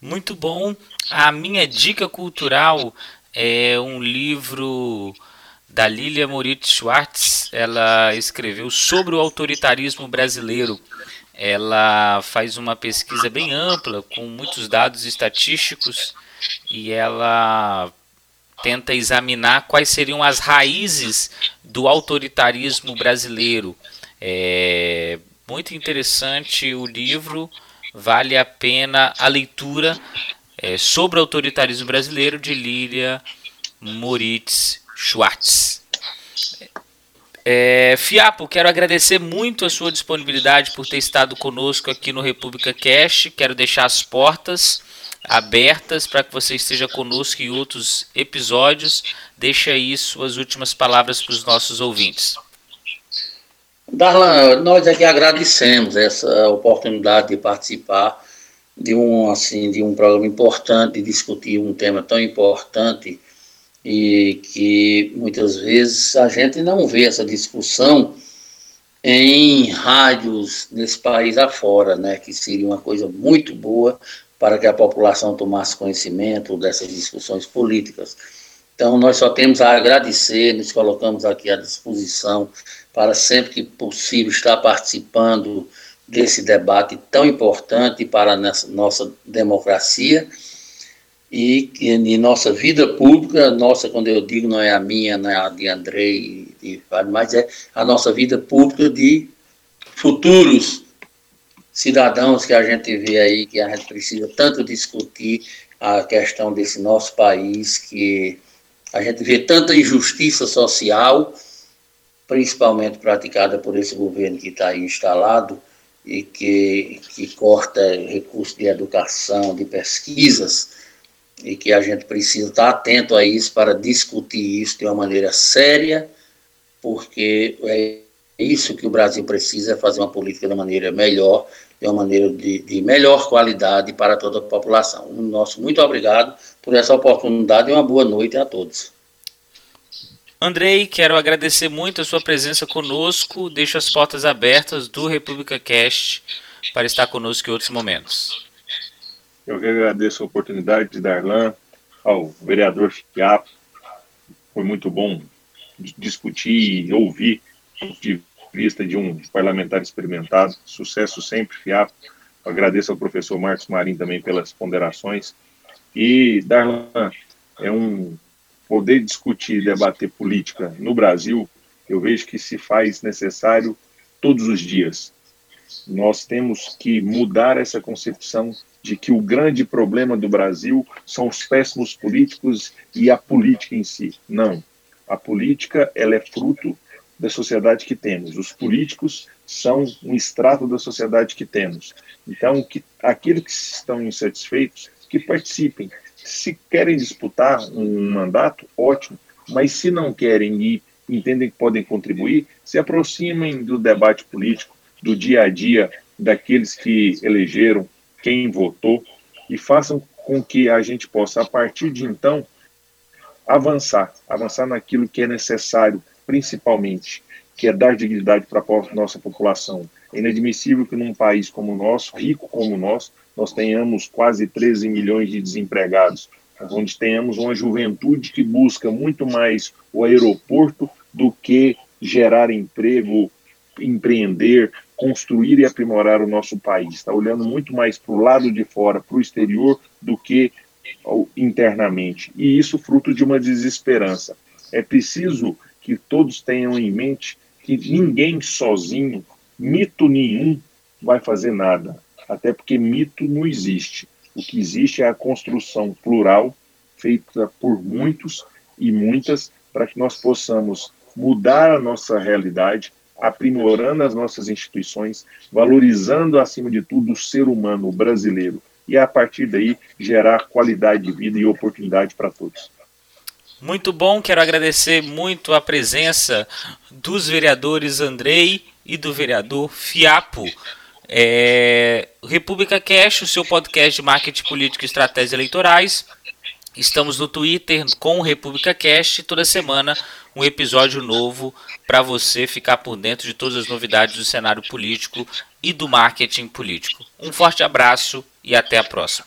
Muito bom. A minha dica cultural é um livro da Lilia Moritz Schwartz. Ela escreveu sobre o autoritarismo brasileiro. Ela faz uma pesquisa bem ampla, com muitos dados estatísticos, e ela tenta examinar quais seriam as raízes do autoritarismo brasileiro. É muito interessante o livro, vale a pena a leitura é, sobre o autoritarismo brasileiro de Lilia Moritz Schwartz. É, Fiapo, quero agradecer muito a sua disponibilidade por ter estado conosco aqui no República Cast. Quero deixar as portas abertas para que você esteja conosco em outros episódios. Deixa aí suas últimas palavras para os nossos ouvintes. Darlan, nós aqui agradecemos essa oportunidade de participar de um assim de um programa importante, discutir um tema tão importante e que muitas vezes a gente não vê essa discussão em rádios nesse país afora, né, que seria uma coisa muito boa para que a população tomasse conhecimento dessas discussões políticas. Então, nós só temos a agradecer, nos colocamos aqui à disposição para sempre que possível estar participando desse debate tão importante para a nossa democracia e em nossa vida pública, nossa, quando eu digo, não é a minha, não é a de Andrei, de, mas é a nossa vida pública de futuros cidadãos que a gente vê aí, que a gente precisa tanto discutir a questão desse nosso país, que a gente vê tanta injustiça social, principalmente praticada por esse governo que está aí instalado e que, que corta recursos de educação, de pesquisas, e que a gente precisa estar atento a isso para discutir isso de uma maneira séria, porque é isso que o Brasil precisa, é fazer uma política de maneira melhor, de uma maneira de, de melhor qualidade para toda a população. Um nosso muito obrigado por essa oportunidade e uma boa noite a todos. Andrei, quero agradecer muito a sua presença conosco. Deixo as portas abertas do República Cast para estar conosco em outros momentos. Eu que agradeço a oportunidade de Darlan, ao vereador Fiapo. Foi muito bom discutir e ouvir de vista de um parlamentar experimentado. Sucesso sempre, Fiapo. Eu agradeço ao professor Marcos Marim também pelas ponderações. E, Darlan, é um poder discutir e debater política no Brasil, eu vejo que se faz necessário todos os dias. Nós temos que mudar essa concepção de que o grande problema do Brasil são os péssimos políticos e a política em si. Não. A política ela é fruto da sociedade que temos. Os políticos são um extrato da sociedade que temos. Então, que, aqueles que estão insatisfeitos, que participem. Se querem disputar um mandato, ótimo. Mas se não querem e entendem que podem contribuir, se aproximem do debate político, do dia a dia daqueles que elegeram, quem votou, e façam com que a gente possa, a partir de então, avançar, avançar naquilo que é necessário, principalmente, que é dar dignidade para a nossa população. É inadmissível que num país como o nosso, rico como o nosso, nós tenhamos quase 13 milhões de desempregados, onde tenhamos uma juventude que busca muito mais o aeroporto do que gerar emprego, empreender, construir e aprimorar o nosso país. Está olhando muito mais para o lado de fora, para o exterior, do que internamente. E isso fruto de uma desesperança. É preciso que todos tenham em mente que ninguém sozinho, mito nenhum, vai fazer nada. Até porque mito não existe. O que existe é a construção plural, feita por muitos e muitas, para que nós possamos mudar a nossa realidade, aprimorando as nossas instituições, valorizando, acima de tudo, o ser humano brasileiro e, a partir daí, gerar qualidade de vida e oportunidade para todos. Muito bom, quero agradecer muito a presença dos vereadores Andrei e do vereador Fiapo. É, República Cash, o seu podcast de marketing político e estratégias eleitorais. Estamos no Twitter com República Cast, toda semana um episódio novo para você ficar por dentro de todas as novidades do cenário político e do marketing político. Um forte abraço e até a próxima.